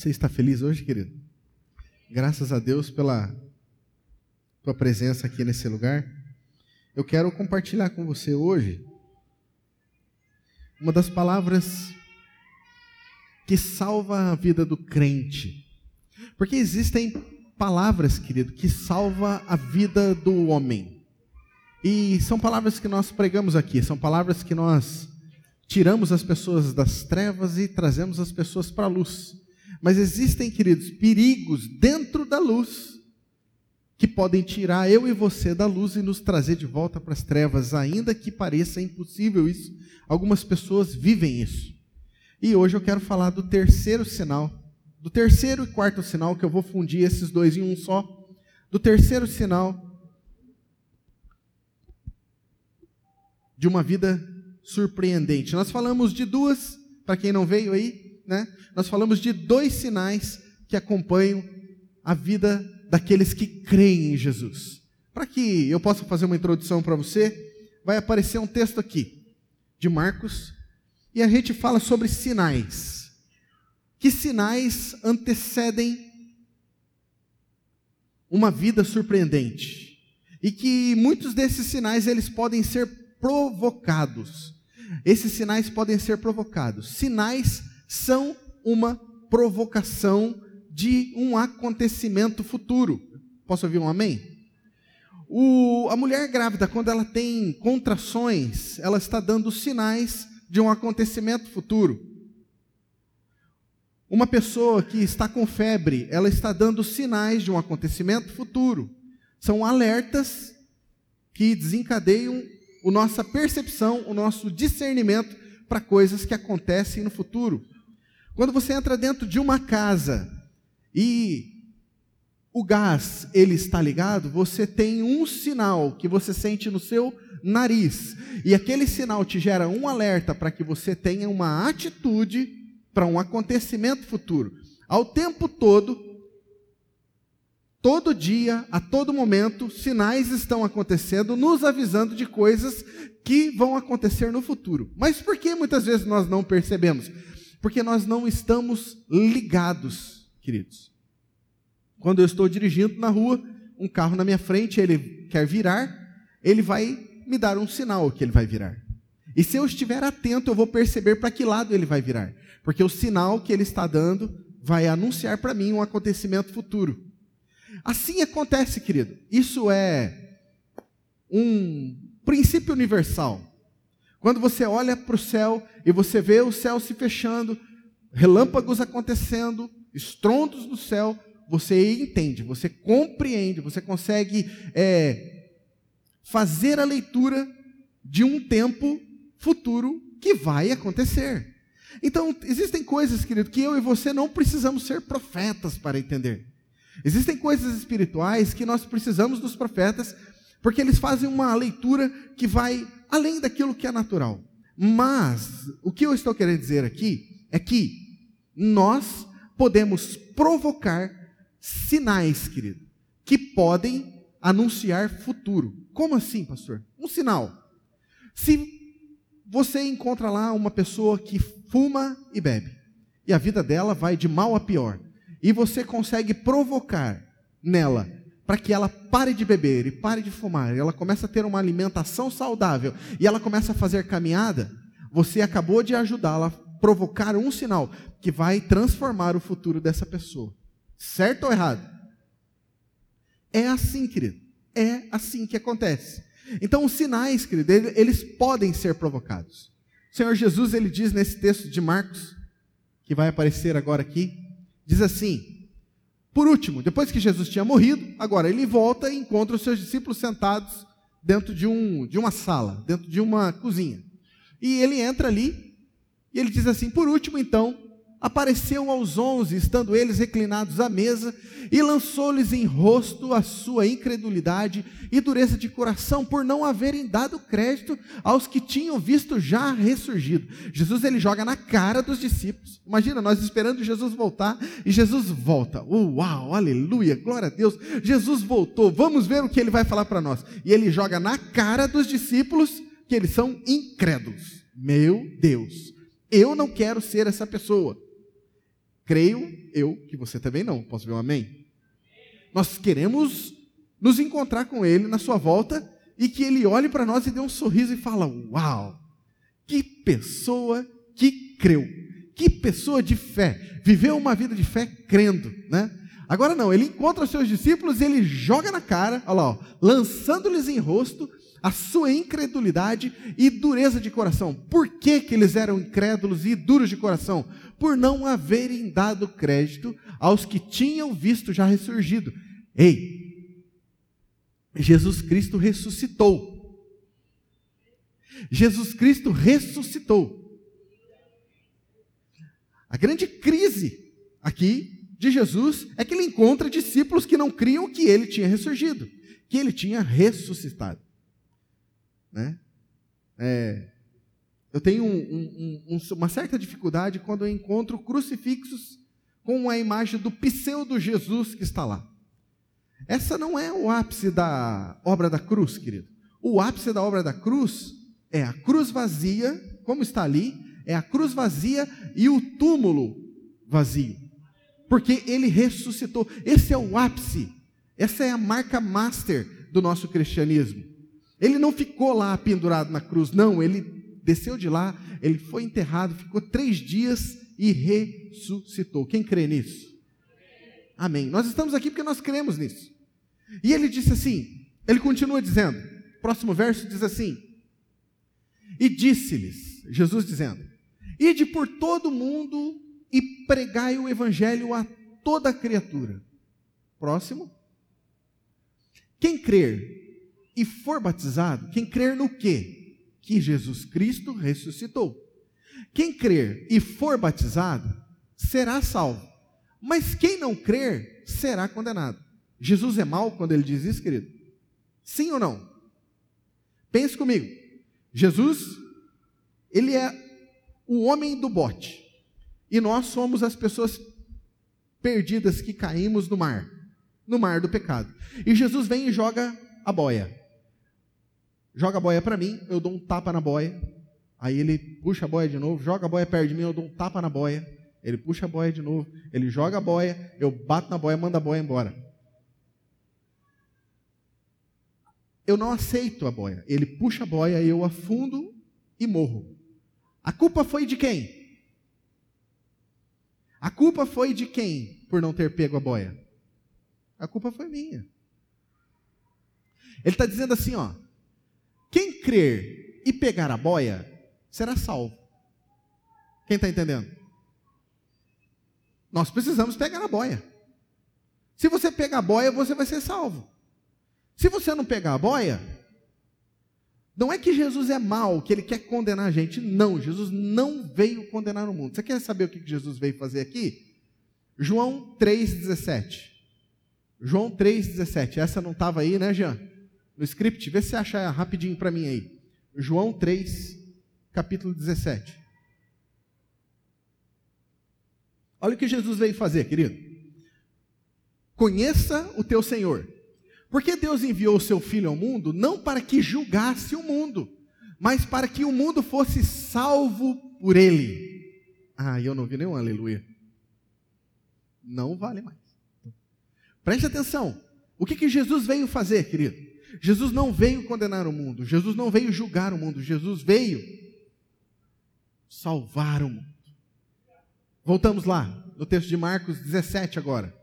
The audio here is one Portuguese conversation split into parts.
Você está feliz hoje, querido? Graças a Deus pela tua presença aqui nesse lugar. Eu quero compartilhar com você hoje uma das palavras que salva a vida do crente. Porque existem palavras, querido, que salva a vida do homem. E são palavras que nós pregamos aqui, são palavras que nós tiramos as pessoas das trevas e trazemos as pessoas para a luz. Mas existem, queridos, perigos dentro da luz que podem tirar eu e você da luz e nos trazer de volta para as trevas, ainda que pareça impossível isso. Algumas pessoas vivem isso. E hoje eu quero falar do terceiro sinal, do terceiro e quarto sinal, que eu vou fundir esses dois em um só. Do terceiro sinal de uma vida surpreendente. Nós falamos de duas, para quem não veio aí, né? Nós falamos de dois sinais que acompanham a vida daqueles que creem em Jesus. Para que eu possa fazer uma introdução para você, vai aparecer um texto aqui de Marcos, e a gente fala sobre sinais. Que sinais antecedem uma vida surpreendente? E que muitos desses sinais eles podem ser provocados. Esses sinais podem ser provocados. Sinais são uma provocação de um acontecimento futuro. Posso ouvir um amém? O, a mulher grávida, quando ela tem contrações, ela está dando sinais de um acontecimento futuro. Uma pessoa que está com febre, ela está dando sinais de um acontecimento futuro. São alertas que desencadeiam a nossa percepção, o nosso discernimento para coisas que acontecem no futuro. Quando você entra dentro de uma casa e o gás ele está ligado, você tem um sinal que você sente no seu nariz. E aquele sinal te gera um alerta para que você tenha uma atitude para um acontecimento futuro. Ao tempo todo, todo dia, a todo momento, sinais estão acontecendo, nos avisando de coisas que vão acontecer no futuro. Mas por que muitas vezes nós não percebemos? Porque nós não estamos ligados, queridos. Quando eu estou dirigindo na rua, um carro na minha frente, ele quer virar, ele vai me dar um sinal que ele vai virar. E se eu estiver atento, eu vou perceber para que lado ele vai virar. Porque o sinal que ele está dando vai anunciar para mim um acontecimento futuro. Assim acontece, querido. Isso é um princípio universal. Quando você olha para o céu e você vê o céu se fechando, relâmpagos acontecendo, estrondos no céu, você entende, você compreende, você consegue é, fazer a leitura de um tempo futuro que vai acontecer. Então, existem coisas, querido, que eu e você não precisamos ser profetas para entender. Existem coisas espirituais que nós precisamos dos profetas, porque eles fazem uma leitura que vai além daquilo que é natural. Mas, o que eu estou querendo dizer aqui é que nós podemos provocar sinais, querido, que podem anunciar futuro. Como assim, pastor? Um sinal. Se você encontra lá uma pessoa que fuma e bebe, e a vida dela vai de mal a pior, e você consegue provocar nela para que ela pare de beber e pare de fumar, ela começa a ter uma alimentação saudável, e ela começa a fazer caminhada, você acabou de ajudá-la a provocar um sinal que vai transformar o futuro dessa pessoa. Certo ou errado? É assim, querido. É assim que acontece. Então, os sinais, querido, eles podem ser provocados. O Senhor Jesus, ele diz nesse texto de Marcos, que vai aparecer agora aqui, diz assim: Por último, depois que Jesus tinha morrido, agora ele volta e encontra os seus discípulos sentados dentro de, um, de uma sala, dentro de uma cozinha. E ele entra ali e ele diz assim: Por último, então, apareceu aos onze, estando eles reclinados à mesa, e lançou-lhes em rosto a sua incredulidade e dureza de coração, por não haverem dado crédito aos que tinham visto já ressurgido. Jesus ele joga na cara dos discípulos. Imagina, nós esperando Jesus voltar, e Jesus volta. uau, aleluia, glória a Deus. Jesus voltou, vamos ver o que ele vai falar para nós. E ele joga na cara dos discípulos que eles são incrédulos. Meu Deus, eu não quero ser essa pessoa. Creio eu que você também não. Posso ver um amém? Nós queremos nos encontrar com Ele na sua volta e que Ele olhe para nós e dê um sorriso e fala: Uau, que pessoa que creu, que pessoa de fé, viveu uma vida de fé crendo, né? Agora não, ele encontra os seus discípulos e ele joga na cara, olha lá, lançando-lhes em rosto a sua incredulidade e dureza de coração. Por que, que eles eram incrédulos e duros de coração? Por não haverem dado crédito aos que tinham visto já ressurgido. Ei, Jesus Cristo ressuscitou. Jesus Cristo ressuscitou. A grande crise aqui de Jesus é que ele encontra discípulos que não criam que ele tinha ressurgido, que ele tinha ressuscitado. Né? É, eu tenho um, um, um, uma certa dificuldade quando eu encontro crucifixos com a imagem do pseudo Jesus que está lá. Essa não é o ápice da obra da cruz, querido. O ápice da obra da cruz é a cruz vazia, como está ali, é a cruz vazia e o túmulo vazio. Porque ele ressuscitou. Esse é o ápice. Essa é a marca master do nosso cristianismo. Ele não ficou lá pendurado na cruz, não, ele desceu de lá, ele foi enterrado, ficou três dias e ressuscitou. Quem crê nisso? Amém. Nós estamos aqui porque nós cremos nisso. E ele disse assim, ele continua dizendo, próximo verso diz assim: E disse-lhes, Jesus dizendo: Ide por todo mundo e pregai o evangelho a toda criatura. Próximo. Quem crer e for batizado, quem crer no quê? Que Jesus Cristo ressuscitou. Quem crer e for batizado será salvo. Mas quem não crer será condenado. Jesus é mau quando ele diz isso, querido? Sim ou não? Pense comigo. Jesus, ele é o homem do bote. E nós somos as pessoas perdidas que caímos no mar, no mar do pecado. E Jesus vem e joga a boia joga a boia para mim, eu dou um tapa na boia. Aí ele puxa a boia de novo, joga a boia perto de mim, eu dou um tapa na boia. Ele puxa a boia de novo, ele joga a boia, eu bato na boia, mando a boia embora. Eu não aceito a boia. Ele puxa a boia, eu afundo e morro. A culpa foi de quem? A culpa foi de quem por não ter pego a boia? A culpa foi minha. Ele está dizendo assim, ó. Quem crer e pegar a boia será salvo. Quem está entendendo? Nós precisamos pegar a boia. Se você pegar a boia, você vai ser salvo. Se você não pegar a boia, não é que Jesus é mau, que ele quer condenar a gente. Não, Jesus não veio condenar o mundo. Você quer saber o que Jesus veio fazer aqui? João 3,17. João 3,17. Essa não estava aí, né, Jean? No script, vê se acha rapidinho para mim aí. João 3, capítulo 17. Olha o que Jesus veio fazer, querido. Conheça o teu Senhor. Porque Deus enviou o seu Filho ao mundo não para que julgasse o mundo, mas para que o mundo fosse salvo por ele. Ah, eu não vi nenhum aleluia. Não vale mais. Preste atenção. O que, que Jesus veio fazer, querido? Jesus não veio condenar o mundo, Jesus não veio julgar o mundo, Jesus veio salvar o mundo. Voltamos lá, no texto de Marcos 17 agora.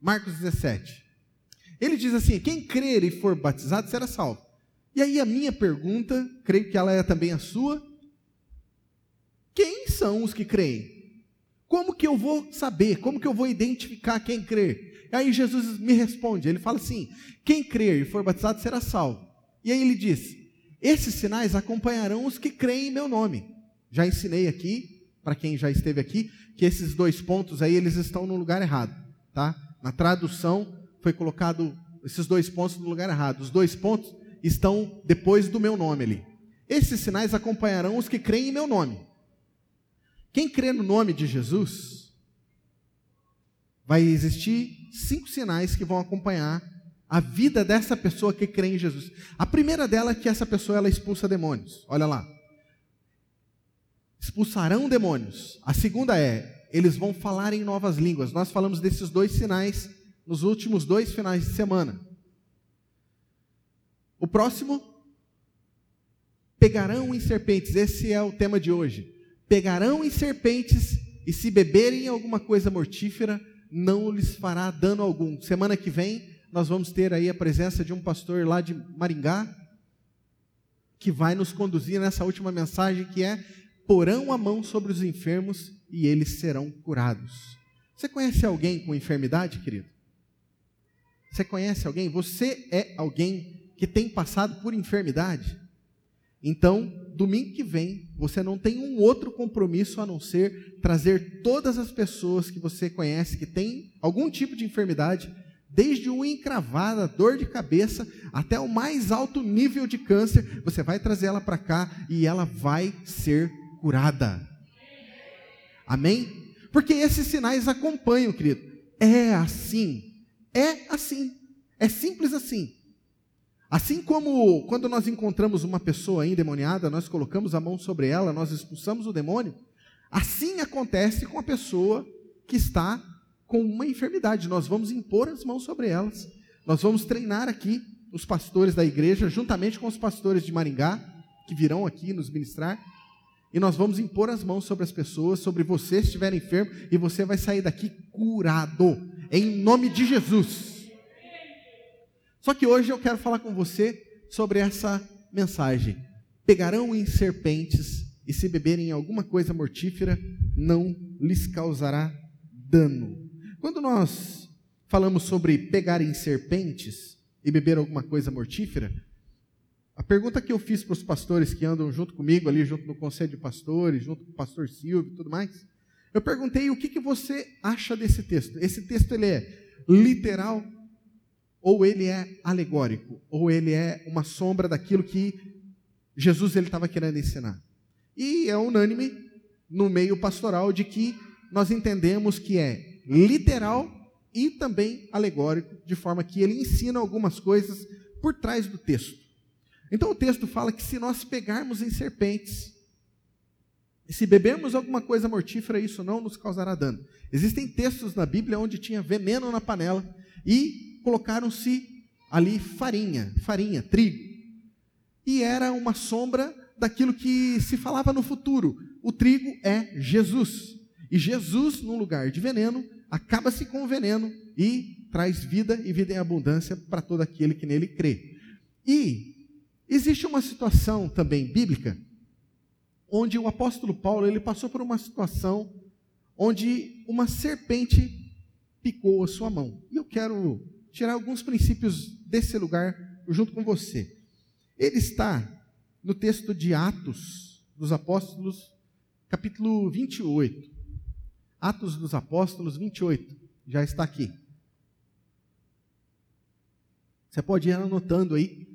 Marcos 17. Ele diz assim: quem crer e for batizado será salvo. E aí a minha pergunta, creio que ela é também a sua: quem são os que creem? Como que eu vou saber? Como que eu vou identificar quem crê? Aí Jesus me responde, ele fala assim: quem crer e for batizado será salvo. E aí ele diz: esses sinais acompanharão os que creem em meu nome. Já ensinei aqui, para quem já esteve aqui, que esses dois pontos aí eles estão no lugar errado, tá? Na tradução foi colocado esses dois pontos no lugar errado. Os dois pontos estão depois do meu nome ali. Esses sinais acompanharão os que creem em meu nome. Quem crê no nome de Jesus, vai existir cinco sinais que vão acompanhar a vida dessa pessoa que crê em Jesus. A primeira dela é que essa pessoa ela expulsa demônios. Olha lá. Expulsarão demônios. A segunda é eles vão falar em novas línguas. Nós falamos desses dois sinais nos últimos dois finais de semana. O próximo, pegarão em serpentes. Esse é o tema de hoje. Pegarão em serpentes e se beberem alguma coisa mortífera, não lhes fará dano algum. Semana que vem nós vamos ter aí a presença de um pastor lá de Maringá, que vai nos conduzir nessa última mensagem que é: porão a mão sobre os enfermos e eles serão curados. Você conhece alguém com enfermidade, querido? Você conhece alguém? Você é alguém que tem passado por enfermidade? Então, domingo que vem, você não tem um outro compromisso a não ser trazer todas as pessoas que você conhece que têm algum tipo de enfermidade desde uma encravada, dor de cabeça, até o mais alto nível de câncer, você vai trazer ela para cá e ela vai ser curada. Amém? Porque esses sinais acompanham, querido. É assim. É assim. É simples assim. Assim como quando nós encontramos uma pessoa endemoniada, nós colocamos a mão sobre ela, nós expulsamos o demônio, assim acontece com a pessoa que está com uma enfermidade. Nós vamos impor as mãos sobre elas. Nós vamos treinar aqui os pastores da igreja, juntamente com os pastores de Maringá, que virão aqui nos ministrar. E nós vamos impor as mãos sobre as pessoas, sobre você se estiver enfermo, e você vai sair daqui curado, em nome de Jesus. Só que hoje eu quero falar com você sobre essa mensagem. Pegarão em serpentes, e se beberem alguma coisa mortífera, não lhes causará dano. Quando nós falamos sobre pegar em serpentes e beber alguma coisa mortífera, a pergunta que eu fiz para os pastores que andam junto comigo ali, junto no conselho de pastores, junto com o pastor Silvio e tudo mais, eu perguntei o que, que você acha desse texto. Esse texto ele é literal ou ele é alegórico, ou ele é uma sombra daquilo que Jesus ele estava querendo ensinar. E é unânime no meio pastoral de que nós entendemos que é literal e também alegórico, de forma que ele ensina algumas coisas por trás do texto. Então o texto fala que se nós pegarmos em serpentes, se bebermos alguma coisa mortífera, isso não nos causará dano. Existem textos na Bíblia onde tinha veneno na panela e colocaram-se ali farinha, farinha, trigo. E era uma sombra daquilo que se falava no futuro. O trigo é Jesus. E Jesus, num lugar de veneno, acaba-se com o veneno e traz vida e vida em abundância para todo aquele que nele crê. E existe uma situação também bíblica onde o apóstolo Paulo ele passou por uma situação onde uma serpente picou a sua mão. E eu quero tirar alguns princípios desse lugar junto com você. Ele está no texto de Atos dos Apóstolos, capítulo 28. Atos dos Apóstolos 28, já está aqui. Você pode ir anotando aí.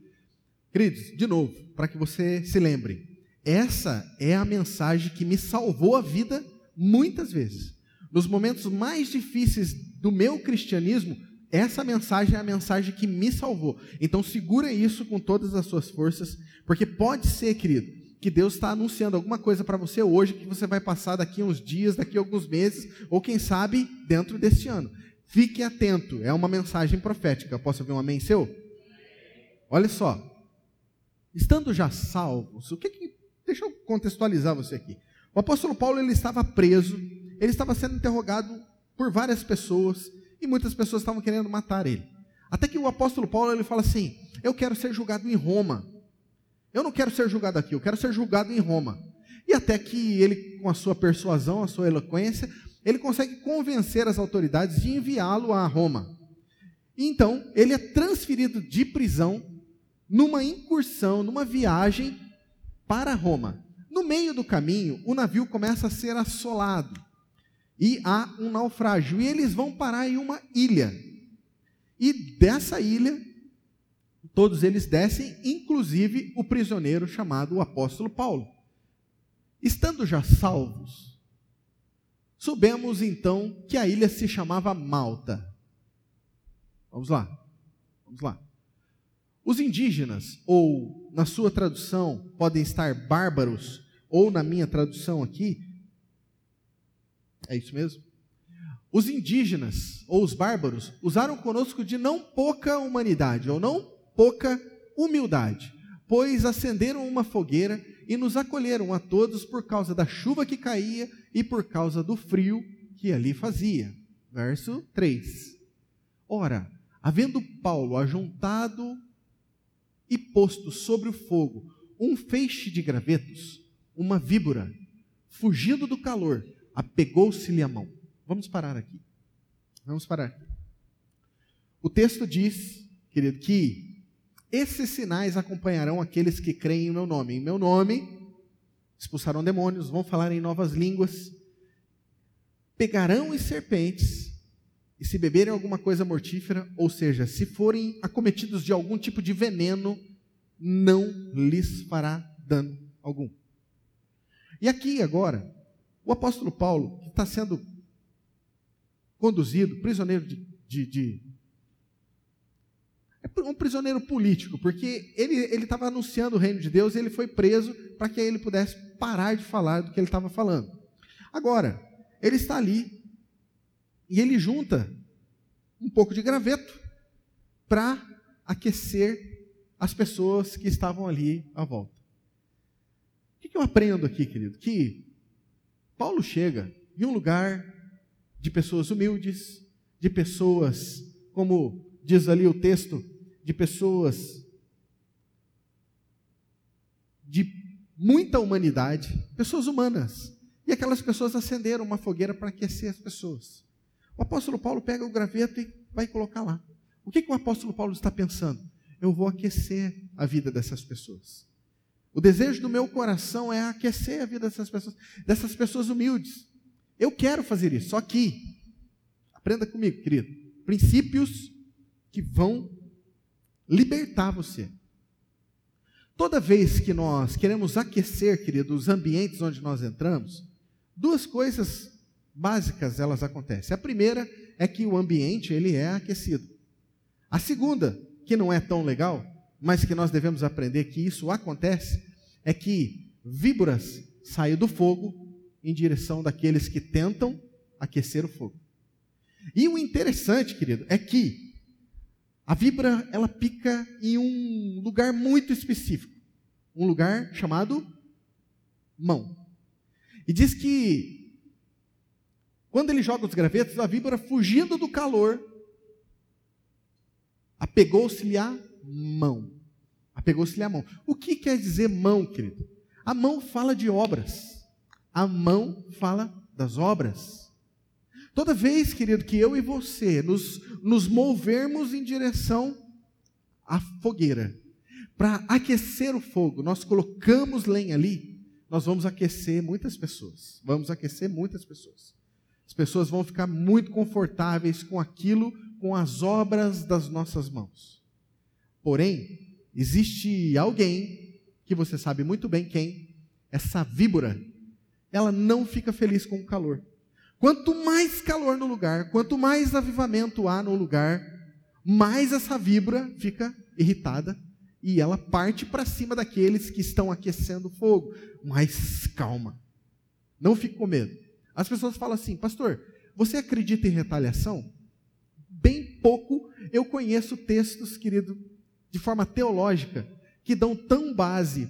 Queridos, de novo, para que você se lembre. Essa é a mensagem que me salvou a vida muitas vezes. Nos momentos mais difíceis do meu cristianismo, essa mensagem é a mensagem que me salvou. Então segura isso com todas as suas forças, porque pode ser, querido, que Deus está anunciando alguma coisa para você hoje que você vai passar daqui a uns dias, daqui alguns meses, ou quem sabe dentro deste ano. Fique atento, é uma mensagem profética. Posso ouvir um amém seu? Olha só. Estando já salvos, o que, que deixa eu contextualizar você aqui. O apóstolo Paulo ele estava preso, ele estava sendo interrogado por várias pessoas e muitas pessoas estavam querendo matar ele. Até que o apóstolo Paulo ele fala assim: "Eu quero ser julgado em Roma". Eu não quero ser julgado aqui, eu quero ser julgado em Roma. E até que ele, com a sua persuasão, a sua eloquência, ele consegue convencer as autoridades de enviá-lo a Roma. Então, ele é transferido de prisão numa incursão, numa viagem para Roma. No meio do caminho, o navio começa a ser assolado e há um naufrágio. E eles vão parar em uma ilha. E dessa ilha, Todos eles descem, inclusive o prisioneiro chamado o apóstolo Paulo. Estando já salvos, soubemos então que a ilha se chamava Malta. Vamos lá, vamos lá. Os indígenas, ou na sua tradução, podem estar bárbaros, ou na minha tradução aqui, É isso mesmo? Os indígenas ou os bárbaros usaram conosco de não pouca humanidade ou não pouca humildade, pois acenderam uma fogueira e nos acolheram a todos por causa da chuva que caía e por causa do frio que ali fazia. Verso 3. Ora, havendo Paulo ajuntado e posto sobre o fogo um feixe de gravetos, uma víbora, fugindo do calor, apegou-se-lhe a mão. Vamos parar aqui. Vamos parar. O texto diz, querido, que esses sinais acompanharão aqueles que creem em meu nome. Em meu nome expulsarão demônios, vão falar em novas línguas, pegarão em serpentes, e se beberem alguma coisa mortífera, ou seja, se forem acometidos de algum tipo de veneno, não lhes fará dano algum. E aqui agora, o apóstolo Paulo, que está sendo conduzido, prisioneiro de, de, de é um prisioneiro político, porque ele estava anunciando o reino de Deus e ele foi preso para que ele pudesse parar de falar do que ele estava falando. Agora, ele está ali e ele junta um pouco de graveto para aquecer as pessoas que estavam ali à volta. O que eu aprendo aqui, querido? Que Paulo chega em um lugar de pessoas humildes, de pessoas, como diz ali o texto, de pessoas de muita humanidade, pessoas humanas. E aquelas pessoas acenderam uma fogueira para aquecer as pessoas. O apóstolo Paulo pega o graveto e vai colocar lá. O que, que o apóstolo Paulo está pensando? Eu vou aquecer a vida dessas pessoas. O desejo do meu coração é aquecer a vida dessas pessoas, dessas pessoas humildes. Eu quero fazer isso, só que, aprenda comigo, querido, princípios que vão libertar você. Toda vez que nós queremos aquecer, querido, os ambientes onde nós entramos, duas coisas básicas elas acontecem. A primeira é que o ambiente ele é aquecido. A segunda, que não é tão legal, mas que nós devemos aprender que isso acontece, é que víboras saem do fogo em direção daqueles que tentam aquecer o fogo. E o interessante, querido, é que a víbora, ela pica em um lugar muito específico, um lugar chamado mão. E diz que quando ele joga os gravetos, a víbora, fugindo do calor, apegou-se-lhe a mão. Apegou-se-lhe a mão. O que quer dizer mão, querido? A mão fala de obras. A mão fala das obras. Toda vez, querido, que eu e você nos, nos movermos em direção à fogueira, para aquecer o fogo, nós colocamos lenha ali, nós vamos aquecer muitas pessoas. Vamos aquecer muitas pessoas. As pessoas vão ficar muito confortáveis com aquilo, com as obras das nossas mãos. Porém, existe alguém, que você sabe muito bem quem, essa víbora, ela não fica feliz com o calor. Quanto mais calor no lugar, quanto mais avivamento há no lugar, mais essa vibra fica irritada e ela parte para cima daqueles que estão aquecendo o fogo. Mas calma, não fique com medo. As pessoas falam assim, pastor, você acredita em retaliação? Bem pouco eu conheço textos, querido, de forma teológica, que dão tão base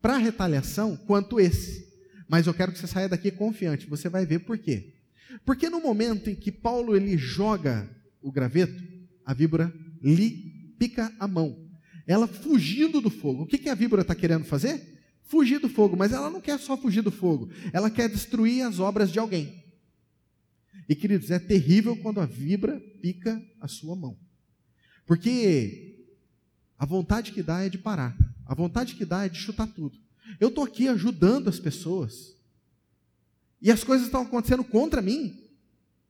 para retaliação quanto esse. Mas eu quero que você saia daqui confiante. Você vai ver por quê. Porque no momento em que Paulo ele joga o graveto, a víbora lhe pica a mão. Ela fugindo do fogo. O que, que a víbora está querendo fazer? Fugir do fogo. Mas ela não quer só fugir do fogo. Ela quer destruir as obras de alguém. E queridos, é terrível quando a víbora pica a sua mão. Porque a vontade que dá é de parar. A vontade que dá é de chutar tudo. Eu estou aqui ajudando as pessoas. E as coisas estão acontecendo contra mim.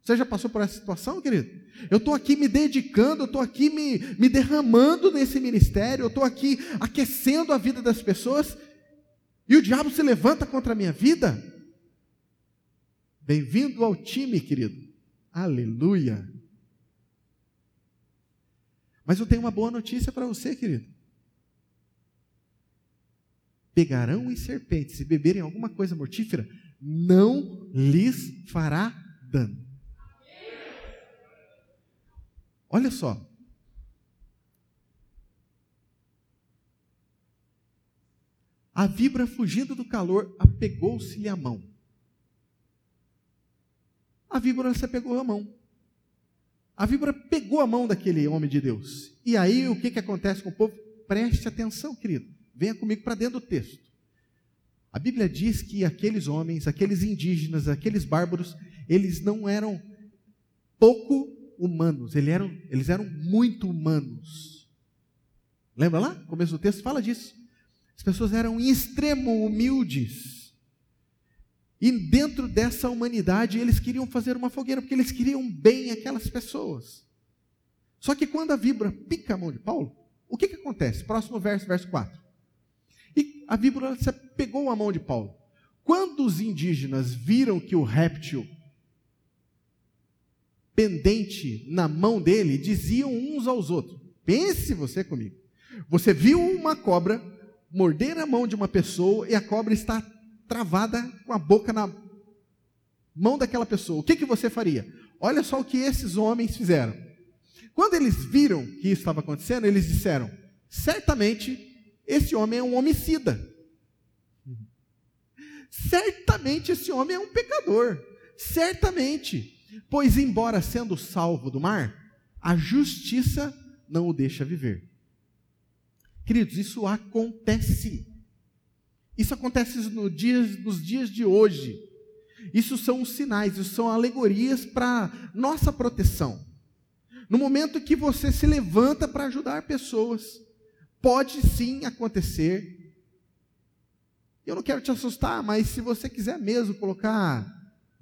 Você já passou por essa situação, querido? Eu estou aqui me dedicando, eu estou aqui me, me derramando nesse ministério, eu estou aqui aquecendo a vida das pessoas, e o diabo se levanta contra a minha vida. Bem-vindo ao time, querido. Aleluia. Mas eu tenho uma boa notícia para você, querido pegarão em serpentes e beberem alguma coisa mortífera, não lhes fará dano. Olha só. A víbora, fugindo do calor, apegou-se-lhe a mão. A víbora se apegou à mão. A víbora pegou a mão daquele homem de Deus. E aí, o que, que acontece com o povo? Preste atenção, querido. Venha comigo para dentro do texto. A Bíblia diz que aqueles homens, aqueles indígenas, aqueles bárbaros, eles não eram pouco humanos, eles eram, eles eram muito humanos. Lembra lá? O começo do texto fala disso. As pessoas eram em extremo humildes. E dentro dessa humanidade, eles queriam fazer uma fogueira, porque eles queriam bem aquelas pessoas. Só que quando a víbora pica a mão de Paulo, o que, que acontece? Próximo verso, verso 4. E a víbora pegou a mão de Paulo. Quando os indígenas viram que o réptil pendente na mão dele, diziam uns aos outros: Pense você comigo. Você viu uma cobra morder a mão de uma pessoa e a cobra está travada com a boca na mão daquela pessoa, o que, que você faria? Olha só o que esses homens fizeram. Quando eles viram que isso estava acontecendo, eles disseram: certamente esse homem é um homicida. Certamente esse homem é um pecador. Certamente. Pois, embora sendo salvo do mar, a justiça não o deixa viver. Queridos, isso acontece. Isso acontece no nos dias de hoje. Isso são os sinais, isso são alegorias para nossa proteção. No momento que você se levanta para ajudar pessoas, pode sim acontecer. Eu não quero te assustar, mas se você quiser mesmo colocar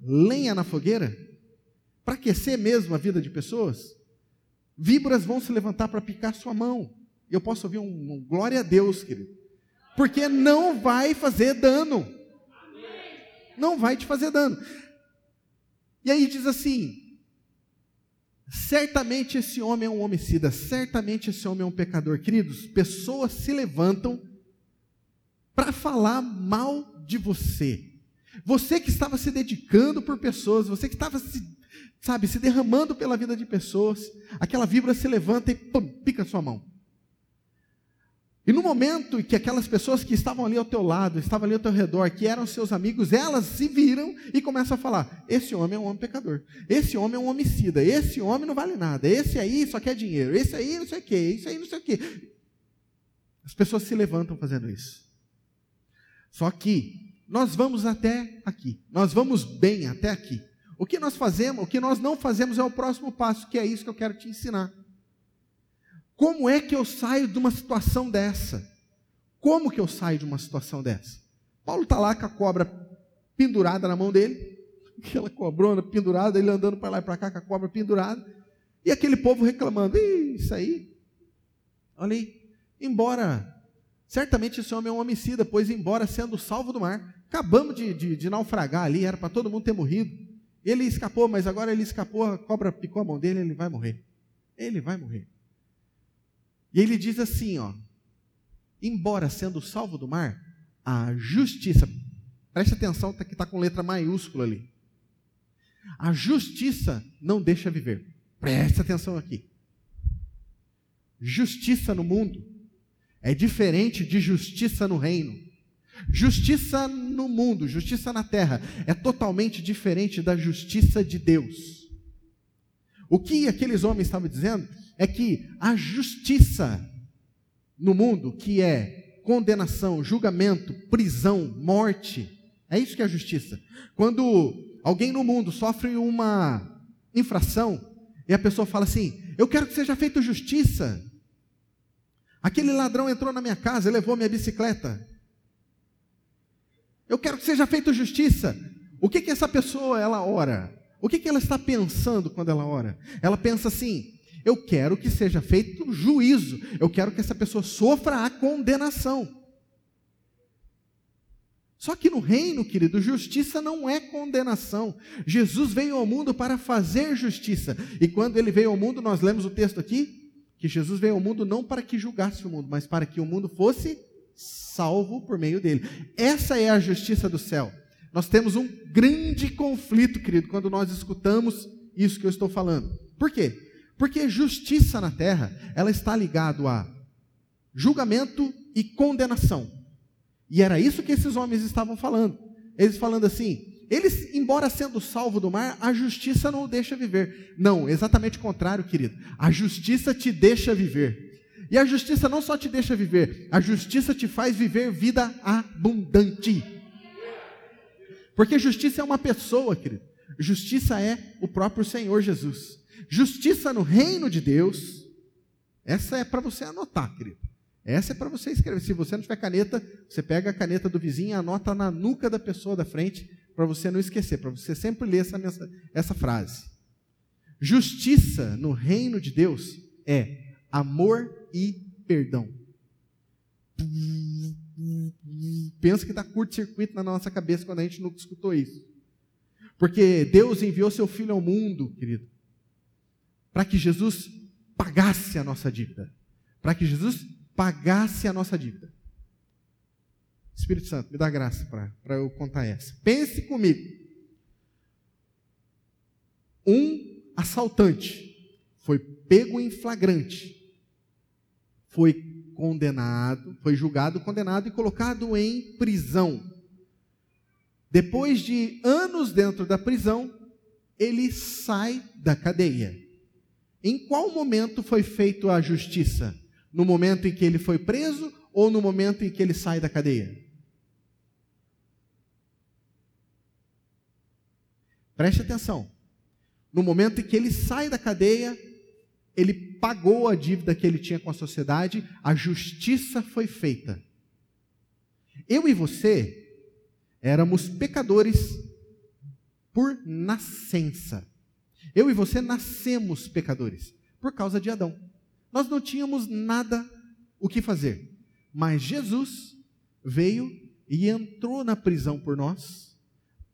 lenha na fogueira, para aquecer mesmo a vida de pessoas, víboras vão se levantar para picar sua mão. Eu posso ouvir um, um glória a Deus, querido porque não vai fazer dano. Não vai te fazer dano. E aí diz assim: certamente esse homem é um homicida, certamente esse homem é um pecador. Queridos, pessoas se levantam para falar mal de você. Você que estava se dedicando por pessoas, você que estava se, sabe, se derramando pela vida de pessoas, aquela vibra se levanta e pum, pica sua mão. E no momento em que aquelas pessoas que estavam ali ao teu lado, estavam ali ao teu redor, que eram seus amigos, elas se viram e começam a falar: esse homem é um homem pecador, esse homem é um homicida, esse homem não vale nada, esse aí só quer dinheiro, esse aí não sei o quê, esse aí não sei o quê. As pessoas se levantam fazendo isso. Só que nós vamos até aqui, nós vamos bem até aqui. O que nós fazemos, o que nós não fazemos é o próximo passo, que é isso que eu quero te ensinar. Como é que eu saio de uma situação dessa? Como que eu saio de uma situação dessa? Paulo está lá com a cobra pendurada na mão dele, aquela cobrona pendurada, ele andando para lá e para cá com a cobra pendurada, e aquele povo reclamando: Isso aí, olha aí, embora, certamente esse homem é um homicida, pois, embora sendo salvo do mar, acabamos de, de, de naufragar ali, era para todo mundo ter morrido. Ele escapou, mas agora ele escapou, a cobra picou a mão dele, ele vai morrer. Ele vai morrer. E ele diz assim, ó: Embora sendo salvo do mar, a justiça, preste atenção tá que está com letra maiúscula ali. A justiça não deixa viver. Preste atenção aqui. Justiça no mundo é diferente de justiça no reino. Justiça no mundo, justiça na terra, é totalmente diferente da justiça de Deus. O que aqueles homens estavam dizendo é que a justiça no mundo, que é condenação, julgamento, prisão, morte, é isso que é a justiça. Quando alguém no mundo sofre uma infração e a pessoa fala assim: Eu quero que seja feita justiça. Aquele ladrão entrou na minha casa e levou minha bicicleta. Eu quero que seja feita justiça. O que que essa pessoa ela ora? O que que ela está pensando quando ela ora? Ela pensa assim: eu quero que seja feito juízo. Eu quero que essa pessoa sofra a condenação. Só que no reino, querido, justiça não é condenação. Jesus veio ao mundo para fazer justiça. E quando ele veio ao mundo, nós lemos o texto aqui, que Jesus veio ao mundo não para que julgasse o mundo, mas para que o mundo fosse salvo por meio dele. Essa é a justiça do céu. Nós temos um grande conflito, querido, quando nós escutamos isso que eu estou falando. Por quê? Porque justiça na terra, ela está ligado a julgamento e condenação. E era isso que esses homens estavam falando. Eles falando assim: eles, embora sendo salvo do mar, a justiça não o deixa viver. Não, exatamente o contrário, querido. A justiça te deixa viver. E a justiça não só te deixa viver, a justiça te faz viver vida abundante. Porque justiça é uma pessoa, querido. Justiça é o próprio Senhor Jesus. Justiça no reino de Deus. Essa é para você anotar, querido. Essa é para você escrever. Se você não tiver caneta, você pega a caneta do vizinho e anota na nuca da pessoa da frente, para você não esquecer, para você sempre ler essa, essa frase. Justiça no reino de Deus é amor e perdão. Pensa que está curto-circuito na nossa cabeça quando a gente não escutou isso. Porque Deus enviou seu Filho ao mundo, querido, para que Jesus pagasse a nossa dívida. Para que Jesus pagasse a nossa dívida. Espírito Santo, me dá graça para eu contar essa. Pense comigo. Um assaltante foi pego em flagrante, foi condenado, foi julgado, condenado e colocado em prisão. Depois de anos dentro da prisão, ele sai da cadeia. Em qual momento foi feita a justiça? No momento em que ele foi preso ou no momento em que ele sai da cadeia? Preste atenção. No momento em que ele sai da cadeia, ele pagou a dívida que ele tinha com a sociedade, a justiça foi feita. Eu e você éramos pecadores por nascença. Eu e você nascemos pecadores por causa de Adão. Nós não tínhamos nada o que fazer. Mas Jesus veio e entrou na prisão por nós,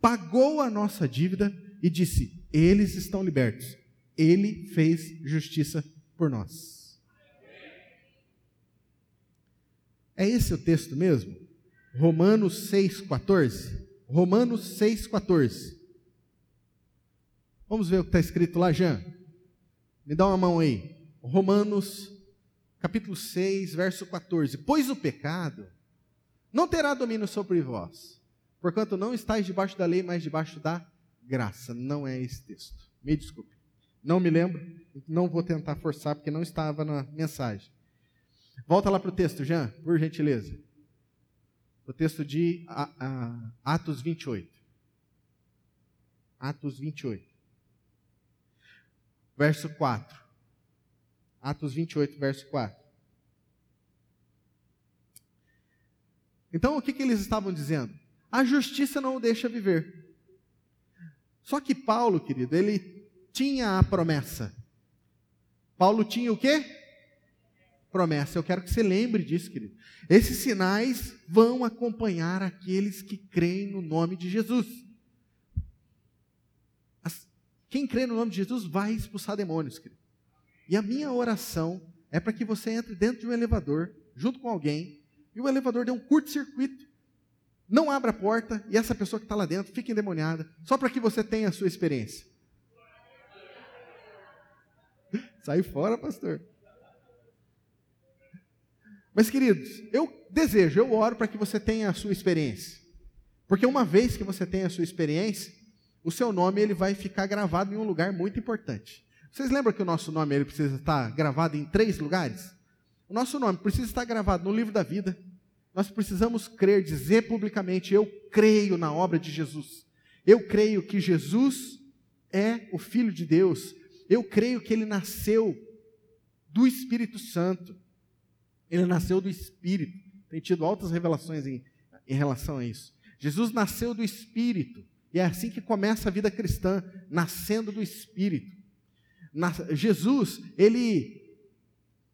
pagou a nossa dívida e disse: Eles estão libertos. Ele fez justiça por nós. É esse o texto mesmo? Romanos 6,14. Romanos 6,14. Vamos ver o que está escrito lá, Jean. Me dá uma mão aí. Romanos, capítulo 6, verso 14. Pois o pecado não terá domínio sobre vós, porquanto não estáis debaixo da lei, mas debaixo da graça. Não é esse texto. Me desculpe. Não me lembro, não vou tentar forçar, porque não estava na mensagem. Volta lá para o texto, Jean, por gentileza. O texto de Atos 28. Atos 28. Verso 4. Atos 28, verso 4. Então, o que, que eles estavam dizendo? A justiça não o deixa viver. Só que Paulo, querido, ele tinha a promessa. Paulo tinha o quê? Promessa. Eu quero que você lembre disso, querido. Esses sinais vão acompanhar aqueles que creem no nome de Jesus. Quem crê no nome de Jesus vai expulsar demônios, querido. E a minha oração é para que você entre dentro de um elevador, junto com alguém, e o elevador dê um curto-circuito, não abra a porta e essa pessoa que está lá dentro fique endemoniada, só para que você tenha a sua experiência. Sai fora, pastor. Mas, queridos, eu desejo, eu oro para que você tenha a sua experiência. Porque uma vez que você tenha a sua experiência, o seu nome ele vai ficar gravado em um lugar muito importante. Vocês lembram que o nosso nome ele precisa estar gravado em três lugares? O nosso nome precisa estar gravado no livro da vida. Nós precisamos crer, dizer publicamente: Eu creio na obra de Jesus. Eu creio que Jesus é o Filho de Deus. Eu creio que ele nasceu do Espírito Santo. Ele nasceu do Espírito. Tem tido altas revelações em, em relação a isso. Jesus nasceu do Espírito. E é assim que começa a vida cristã, nascendo do Espírito. Jesus, ele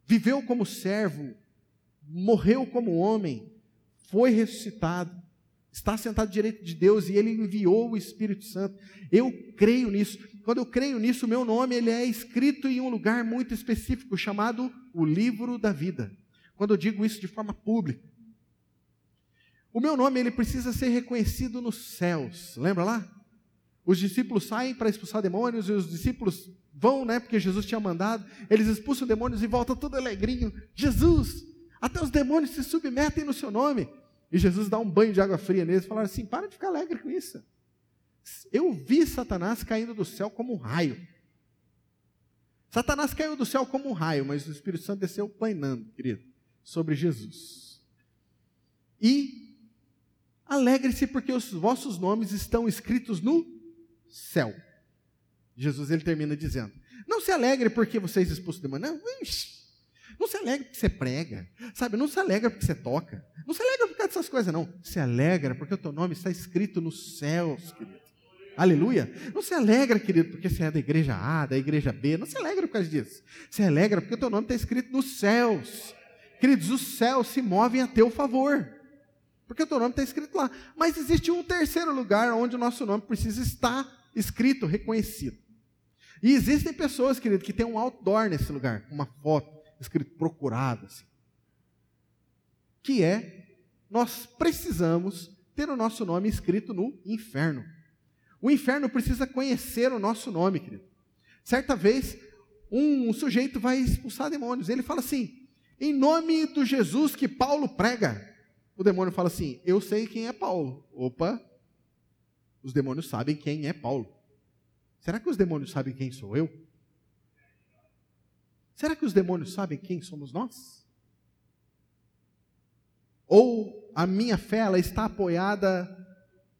viveu como servo, morreu como homem, foi ressuscitado, está sentado direito de Deus e ele enviou o Espírito Santo. Eu creio nisso. Quando eu creio nisso, o meu nome ele é escrito em um lugar muito específico chamado o livro da vida. Quando eu digo isso de forma pública. O meu nome ele precisa ser reconhecido nos céus. Lembra lá? Os discípulos saem para expulsar demônios e os discípulos vão, né? Porque Jesus tinha mandado. Eles expulsam demônios e voltam todo alegrinho. Jesus, até os demônios se submetem no seu nome. E Jesus dá um banho de água fria neles e fala assim: para de ficar alegre com isso. Eu vi Satanás caindo do céu como um raio. Satanás caiu do céu como um raio, mas o Espírito Santo desceu planando, querido, sobre Jesus. E alegre-se porque os vossos nomes estão escritos no céu. Jesus ele termina dizendo: Não se alegre porque vocês expulsam demônio. Não, não se alegre porque você prega, sabe? Não se alegra porque você toca. Não se alegra por causa dessas coisas, não. Se alegra porque o teu nome está escrito nos céus, querido. Aleluia. Não se alegra, querido, porque você é da igreja A, da igreja B. Não se alegra por causa disso. Se alegra porque o teu nome está escrito nos céus. Queridos, os céus se movem a teu favor. Porque o teu nome está escrito lá. Mas existe um terceiro lugar onde o nosso nome precisa estar escrito, reconhecido. E existem pessoas, querido, que tem um outdoor nesse lugar, uma foto escrito procurado, assim. Que é, nós precisamos ter o nosso nome escrito no inferno. O inferno precisa conhecer o nosso nome, querido. Certa vez, um, um sujeito vai expulsar demônios. Ele fala assim: em nome do Jesus que Paulo prega. O demônio fala assim: eu sei quem é Paulo. Opa, os demônios sabem quem é Paulo. Será que os demônios sabem quem sou eu? Será que os demônios sabem quem somos nós? Ou a minha fé ela está apoiada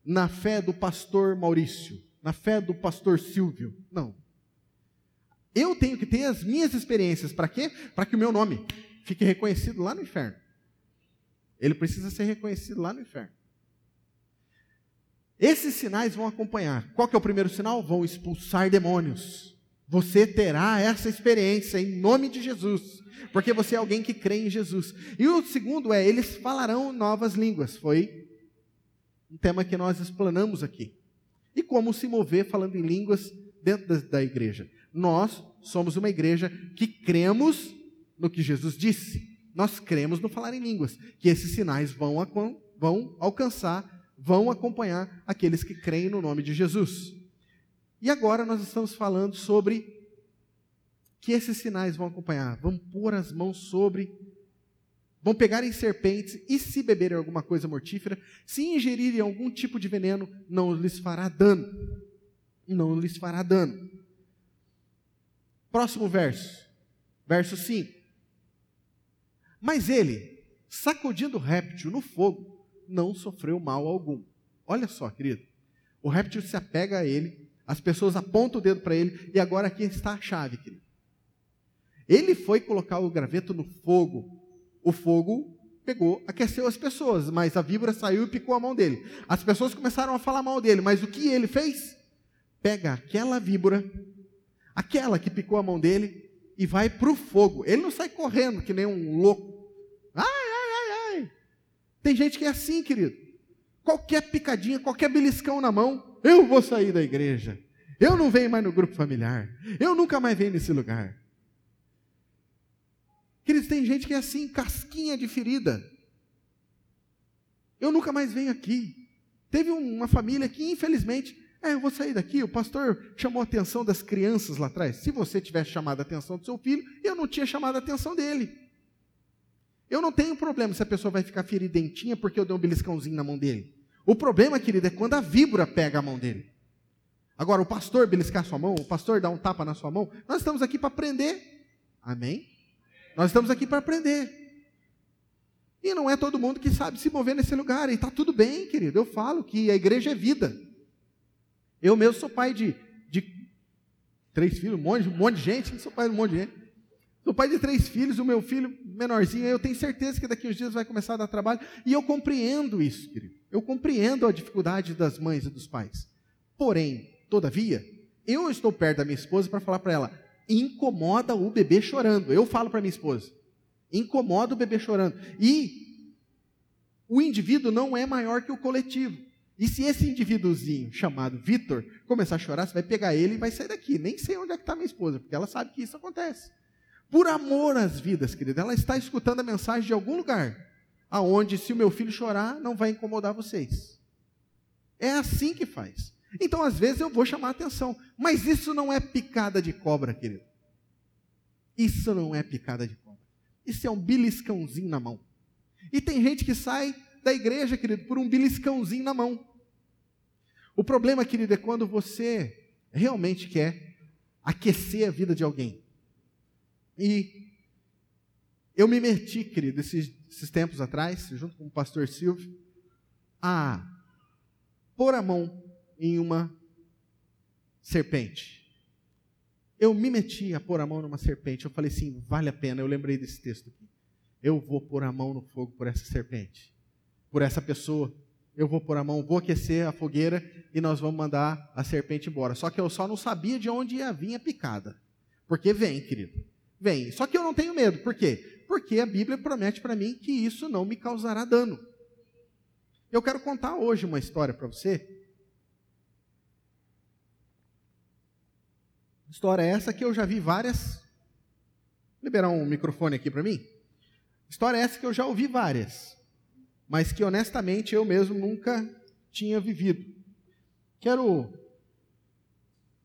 na fé do pastor Maurício, na fé do pastor Silvio. Não. Eu tenho que ter as minhas experiências. Para quê? Para que o meu nome fique reconhecido lá no inferno. Ele precisa ser reconhecido lá no inferno. Esses sinais vão acompanhar. Qual que é o primeiro sinal? Vão expulsar demônios. Você terá essa experiência em nome de Jesus, porque você é alguém que crê em Jesus. E o segundo é, eles falarão novas línguas. Foi um tema que nós explanamos aqui. E como se mover falando em línguas dentro da, da igreja. Nós somos uma igreja que cremos no que Jesus disse. Nós cremos no falar em línguas, que esses sinais vão, vão alcançar, vão acompanhar aqueles que creem no nome de Jesus. E agora nós estamos falando sobre que esses sinais vão acompanhar. Vamos pôr as mãos sobre vão pegar em serpentes e se beberem alguma coisa mortífera, se ingerirem algum tipo de veneno, não lhes fará dano. Não lhes fará dano. Próximo verso, verso 5. Mas ele, sacudindo o réptil no fogo, não sofreu mal algum. Olha só, querido. O réptil se apega a ele, as pessoas apontam o dedo para ele, e agora aqui está a chave, querido. Ele foi colocar o graveto no fogo, o fogo pegou, aqueceu as pessoas, mas a víbora saiu e picou a mão dele. As pessoas começaram a falar mal dele, mas o que ele fez? Pega aquela víbora, aquela que picou a mão dele, e vai para o fogo. Ele não sai correndo que nem um louco. Tem gente que é assim, querido. Qualquer picadinha, qualquer beliscão na mão, eu vou sair da igreja. Eu não venho mais no grupo familiar. Eu nunca mais venho nesse lugar. Queridos, tem gente que é assim, casquinha de ferida. Eu nunca mais venho aqui. Teve uma família que, infelizmente, é, eu vou sair daqui. O pastor chamou a atenção das crianças lá atrás. Se você tivesse chamado a atenção do seu filho, eu não tinha chamado a atenção dele. Eu não tenho problema se a pessoa vai ficar feridentinha porque eu dei um beliscãozinho na mão dele. O problema, querido, é quando a víbora pega a mão dele. Agora, o pastor beliscar sua mão, o pastor dar um tapa na sua mão, nós estamos aqui para aprender. Amém? Nós estamos aqui para aprender. E não é todo mundo que sabe se mover nesse lugar. E está tudo bem, querido. Eu falo que a igreja é vida. Eu mesmo sou pai de, de três filhos, um monte, um monte de gente. Sou pai de um monte de gente. Sou pai de três filhos, o meu filho menorzinho, eu tenho certeza que daqui uns dias vai começar a dar trabalho. E eu compreendo isso, querido. Eu compreendo a dificuldade das mães e dos pais. Porém, todavia, eu estou perto da minha esposa para falar para ela: incomoda o bebê chorando. Eu falo para minha esposa: incomoda o bebê chorando. E o indivíduo não é maior que o coletivo. E se esse indivíduozinho chamado Vitor começar a chorar, você vai pegar ele e vai sair daqui. Nem sei onde é que está minha esposa, porque ela sabe que isso acontece. Por amor às vidas, querida, ela está escutando a mensagem de algum lugar. aonde se o meu filho chorar, não vai incomodar vocês. É assim que faz. Então, às vezes, eu vou chamar a atenção. Mas isso não é picada de cobra, querido. Isso não é picada de cobra. Isso é um beliscãozinho na mão. E tem gente que sai da igreja, querido, por um beliscãozinho na mão. O problema, querido, é quando você realmente quer aquecer a vida de alguém. E eu me meti, querido, esses, esses tempos atrás, junto com o pastor Silvio, a pôr a mão em uma serpente. Eu me meti a pôr a mão numa serpente. Eu falei assim: vale a pena. Eu lembrei desse texto aqui. Eu vou pôr a mão no fogo por essa serpente, por essa pessoa. Eu vou pôr a mão, vou aquecer a fogueira e nós vamos mandar a serpente embora. Só que eu só não sabia de onde ia vir a picada. Porque vem, querido. Vem. Só que eu não tenho medo. Por quê? Porque a Bíblia promete para mim que isso não me causará dano. Eu quero contar hoje uma história para você. História essa que eu já vi várias. Liberar um microfone aqui para mim. História essa que eu já ouvi várias, mas que honestamente eu mesmo nunca tinha vivido. Quero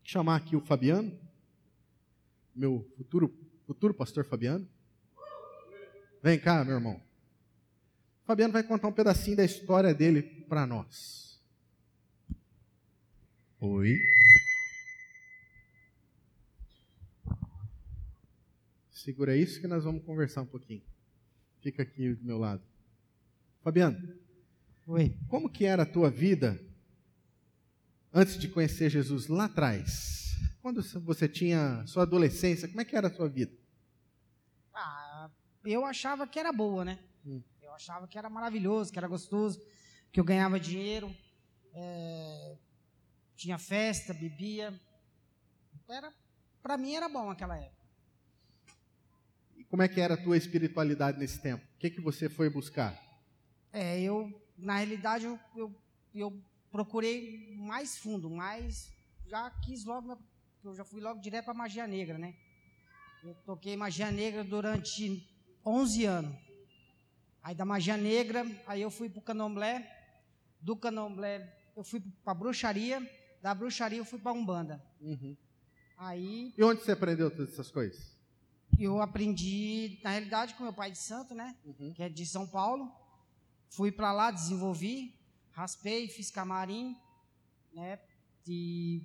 chamar aqui o Fabiano, meu futuro futuro pastor Fabiano. Vem cá, meu irmão. Fabiano vai contar um pedacinho da história dele para nós. Oi. Segura isso que nós vamos conversar um pouquinho. Fica aqui do meu lado. Fabiano. Oi. Como que era a tua vida antes de conhecer Jesus lá atrás? Quando você tinha sua adolescência, como é que era a sua vida? Ah, eu achava que era boa, né? achava que era maravilhoso, que era gostoso, que eu ganhava dinheiro, é, tinha festa, bebia. Era, para mim era bom aquela época. E como é que era a tua espiritualidade nesse tempo? O que, que você foi buscar? É, eu, na realidade, eu, eu, eu procurei mais fundo, mais. Já quis logo, eu já fui logo direto para magia negra, né? Eu toquei magia negra durante 11 anos. Aí da magia negra, aí eu fui para o candomblé. Do candomblé, eu fui para bruxaria. Da bruxaria, eu fui para Umbanda. Uhum. Aí. E onde você aprendeu todas essas coisas? Eu aprendi, na realidade, com meu pai de santo, né? Uhum. Que é de São Paulo. Fui para lá, desenvolvi, raspei, fiz camarim, né? E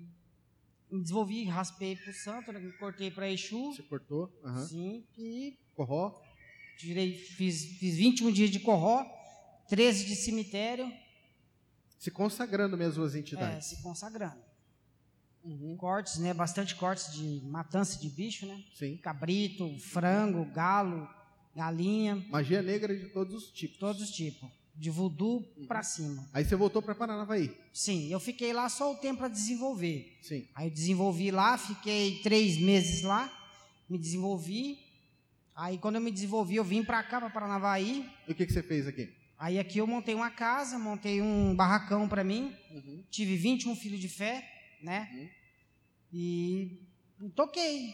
desenvolvi, raspei para o santo, né? cortei para Exu. Você cortou? Uhum. Sim. E. Corró? Tirei, fiz, fiz 21 dias de corró, 13 de cemitério. Se consagrando mesmo as entidades. É, se consagrando. Uhum. Cortes, né? Bastante cortes de matança de bicho, né? Sim. Cabrito, frango, galo, galinha. Magia negra de todos os tipos. Todos os tipos. De voodoo uhum. para cima. Aí você voltou para Paranavaí? Sim, eu fiquei lá só o tempo para desenvolver. Sim. Aí eu desenvolvi lá, fiquei três meses lá, me desenvolvi, Aí quando eu me desenvolvi, eu vim para cá, para Paranavaí. E o que, que você fez aqui? Aí aqui eu montei uma casa, montei um barracão para mim. Uhum. Tive 21 filhos de fé, né? Uhum. E, e toquei.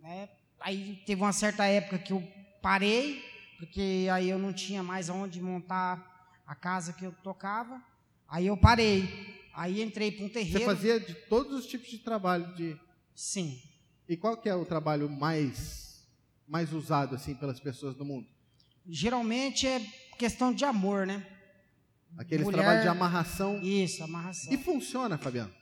Né? Aí teve uma certa época que eu parei, porque aí eu não tinha mais onde montar a casa que eu tocava. Aí eu parei. Aí entrei para um terreiro. Você fazia de todos os tipos de trabalho de. Sim. E qual que é o trabalho mais mais usado assim pelas pessoas do mundo? Geralmente é questão de amor, né? Aquele Mulher... trabalho de amarração. Isso, amarração. E funciona, Fabiano?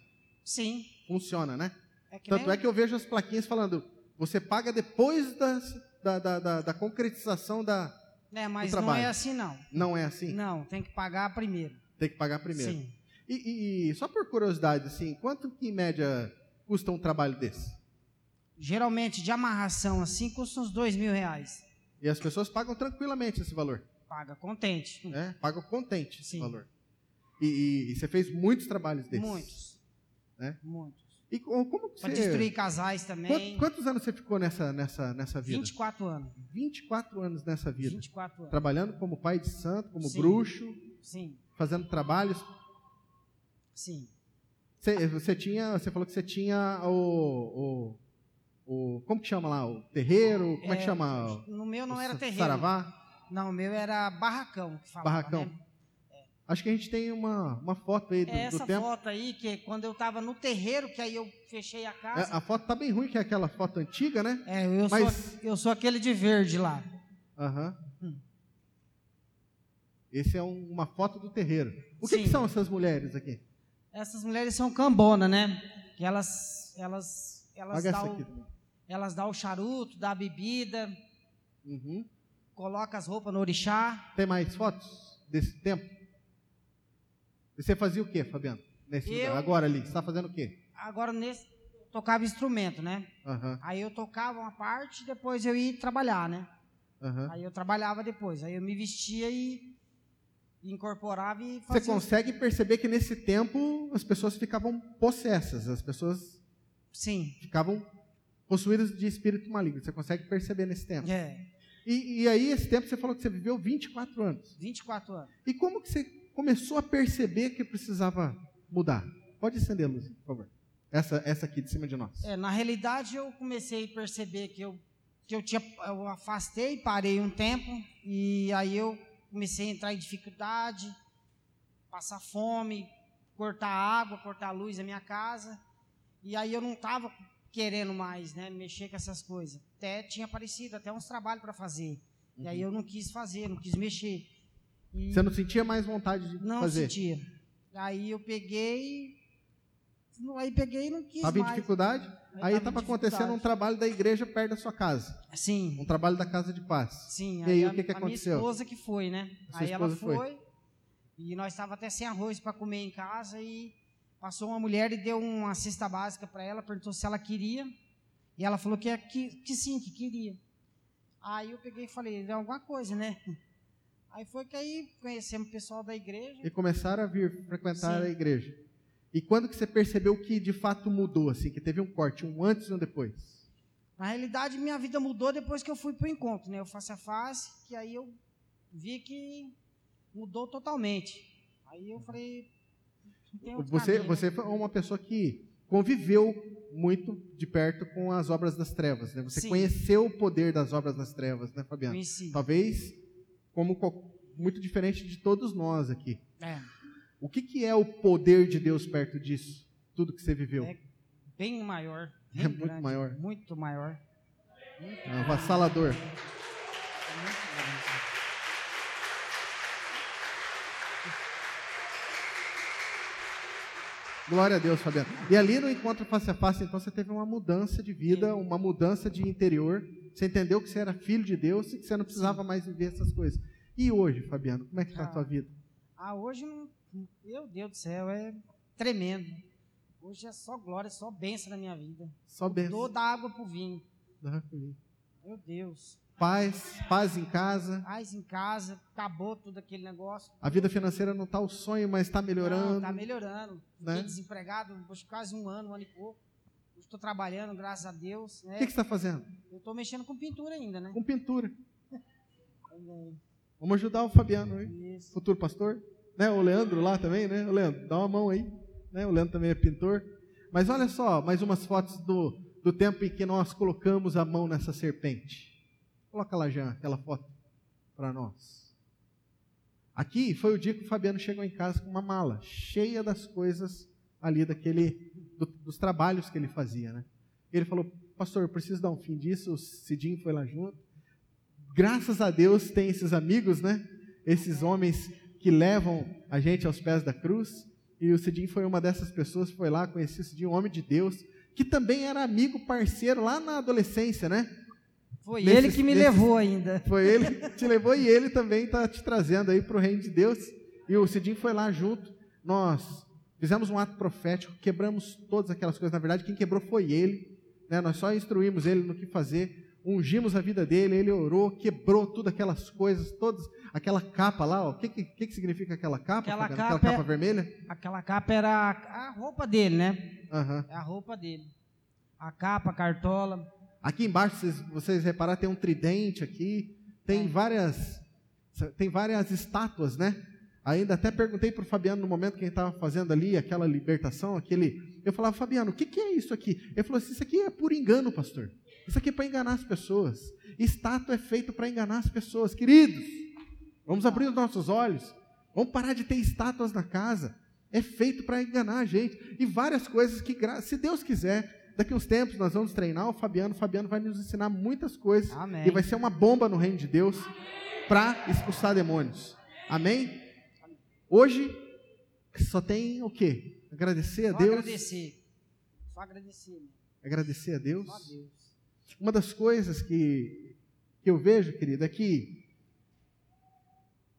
Sim. Funciona, né? É Tanto nem... é que eu vejo as plaquinhas falando, você paga depois das, da, da, da, da concretização da. É, mas não é assim não. Não é assim? Não, tem que pagar primeiro. Tem que pagar primeiro. Sim. E, e, e só por curiosidade, assim, quanto que em média custa um trabalho desse? geralmente de amarração assim, custa uns dois mil reais. E as pessoas pagam tranquilamente esse valor? Paga contente. É, pagam contente Sim. esse valor. E, e, e, você fez muitos trabalhos desses? Muitos. Né? Muitos. E como que Para você... destruir casais também. Quantos, quantos, anos você ficou nessa, nessa, nessa vida? 24 anos. 24 anos nessa vida. 24 anos. Trabalhando como pai de santo, como Sim. bruxo. Sim. Fazendo trabalhos. Sim. Você, você tinha, você falou que você tinha o, o o como que chama lá? O terreiro? Como é, é que chama? No meu não o era terreiro. Saravá? Não, o meu era barracão que falava, Barracão. né? Acho que a gente tem uma, uma foto aí do, É do essa tempo. foto aí, que quando eu tava no terreiro, que aí eu fechei a É, casa. a foto tá bem ruim, que é aquela foto antiga, né? É, eu, Mas- sou, eu sou aquele de verde lá. Aham. Hum. Esse é um- uma foto do terreiro. O que, que são essas mulheres aqui? Essas mulheres são cambona, né? Que elas, elas, elas dão, também. elas dão o charuto, dá a bebida, Uhum. coloca as roupas no orixá. Tem mais fotos desse tempo? Você fazia o quê, Fabiano? Nesse Eu- lugar? Agora ali, você está fazendo o quê? Agora nesse tocava instrumento, né? Aham, Aí eu tocava uma parte, depois eu ia trabalhar, né? aham. Aí eu trabalhava depois. Aí eu me vestia e incorporava e Você fazia. consegue perceber que nesse tempo as pessoas ficavam possessas, as pessoas Sim. ficavam possuídas de espírito maligno. Você consegue perceber nesse tempo. É. E, e aí, esse tempo, você falou que você viveu 24 anos. 24 anos. E como que você começou a perceber que precisava mudar? Pode acender a luz, por favor. Essa, essa aqui de cima de nós. É, na realidade eu comecei a perceber que eu que eu tinha eu afastei, parei um tempo e aí eu comecei a entrar em dificuldade, passar fome, cortar água, cortar luz na minha casa. E aí eu não estava querendo mais, né, mexer com essas coisas. Até tinha aparecido até uns trabalhos para fazer. E aí eu não quis fazer, não quis mexer. E Você não sentia mais vontade de não fazer? sentia. Aí eu peguei aí peguei e não quis Estava em dificuldade? Aí tava estava acontecendo um trabalho da igreja perto da sua casa. Sim. Um trabalho da casa de paz. Sim, E aí, a, o que que a aconteceu? minha esposa que foi, né? A sua aí ela esposa foi. foi, e nós estávamos até sem arroz para comer em casa e passou uma mulher e deu uma cesta básica para ela, perguntou se ela queria, e ela falou que, que, que sim, que queria. Aí eu peguei e falei, é alguma coisa, né? Aí foi que aí conhecemos o pessoal da igreja. E começaram a vir frequentar Sim. a igreja. E quando que você percebeu que de fato mudou, assim, que teve um corte, um antes e um depois? Na realidade, minha vida mudou depois que eu fui para o encontro, né? O face a face, que aí eu vi que mudou totalmente. Aí eu falei, Você, caminho, né? você foi uma pessoa que conviveu muito de perto com as obras das trevas, né? Você Sim. conheceu o poder das obras das trevas, né, Fabiano? Conheci. Talvez como muito diferente de todos nós aqui. É, O que, que é o poder de Deus perto disso? Tudo que você viveu? É. bem maior. bem É muito grande, maior. Muito maior. Muito, É avassalador. muito. Glória a Deus, Fabiano. E ali no encontro face a face, então você teve uma mudança de vida, uma mudança de interior. Você entendeu que você era filho de Deus e que você não precisava mais viver essas coisas. E hoje, Fabiano, como é que está a Ah. tua vida? Ah, hoje, meu Deus do céu, é tremendo. Hoje é só glória, só bênção na minha vida. Só Dou bênção. da água pro vinho. Meu Deus. Paz, paz em casa. Paz em casa, acabou tudo aquele negócio. A vida financeira não está o sonho, mas está melhorando. Tá melhorando. Fiquei né? desempregado, acho que quase um ano, um ano e pouco. Estou trabalhando, graças a Deus. O Né? que, que você está fazendo? Eu estou mexendo com pintura ainda, né? Com pintura. Vamos ajudar o Fabiano aí, Isso. futuro pastor. Né? O Leandro lá também, né? O Leandro, dá uma mão aí. Né? O Leandro também é pintor. Mas olha só, mais umas fotos do, do tempo em que nós colocamos a mão nessa serpente. Coloca lá, Jean, aquela foto para nós. Aqui foi o dia que o Fabiano chegou em casa com uma mala cheia das coisas ali daquele do- dos trabalhos que ele fazia, né? Ele falou: "Pastor, eu preciso dar um fim disso". O Cidinho foi lá junto. Graças a Deus tem esses amigos, né? Esses homens que levam a gente aos pés da cruz. E o Cidinho foi uma dessas pessoas, foi lá, conheci o Cidinho, um homem de Deus, que também era amigo, parceiro lá na adolescência, né? Foi Nesses- ele que me nesses- levou ainda. Foi ele que te levou e ele também está te trazendo aí para o reino de Deus. E o Cidinho foi lá junto. Nós fizemos um ato profético, quebramos todas aquelas coisas. Na verdade, quem quebrou foi ele. Né? Nós só instruímos ele no que fazer, ungimos a vida dele, ele orou, quebrou tudo aquelas coisas, todas, aquela capa lá. O que, que, que significa aquela capa? Aquela capa aquela capa é- vermelha? Aquela capa era a, a roupa dele, né? Aham. É a roupa dele. A capa, a cartola. Aqui embaixo, vocês, vocês repararam, tem um tridente aqui, tem É. várias tem várias estátuas, né? Ainda até perguntei para o Fabiano no momento que ele estava fazendo ali aquela libertação, aquele. Eu falava, Fabiano, o que, que é isso aqui? Ele falou assim: Isso aqui é por engano, pastor. Isso aqui é para enganar as pessoas. Estátua é feito para enganar as pessoas. Queridos, vamos abrir os nossos olhos. Vamos parar de ter estátuas na casa. É feito para enganar a gente. E várias coisas que, se Deus quiser, daqui uns tempos nós vamos treinar o Fabiano. O Fabiano vai nos ensinar muitas coisas. Amém. E vai ser uma bomba no reino de Deus para expulsar demônios. Amém? Hoje só tem o quê? Agradecer a Só Deus. agradecer. Só agradecer. né? Agradecer a Deus. Só a Deus. Uma das coisas que, que eu vejo, querido, é que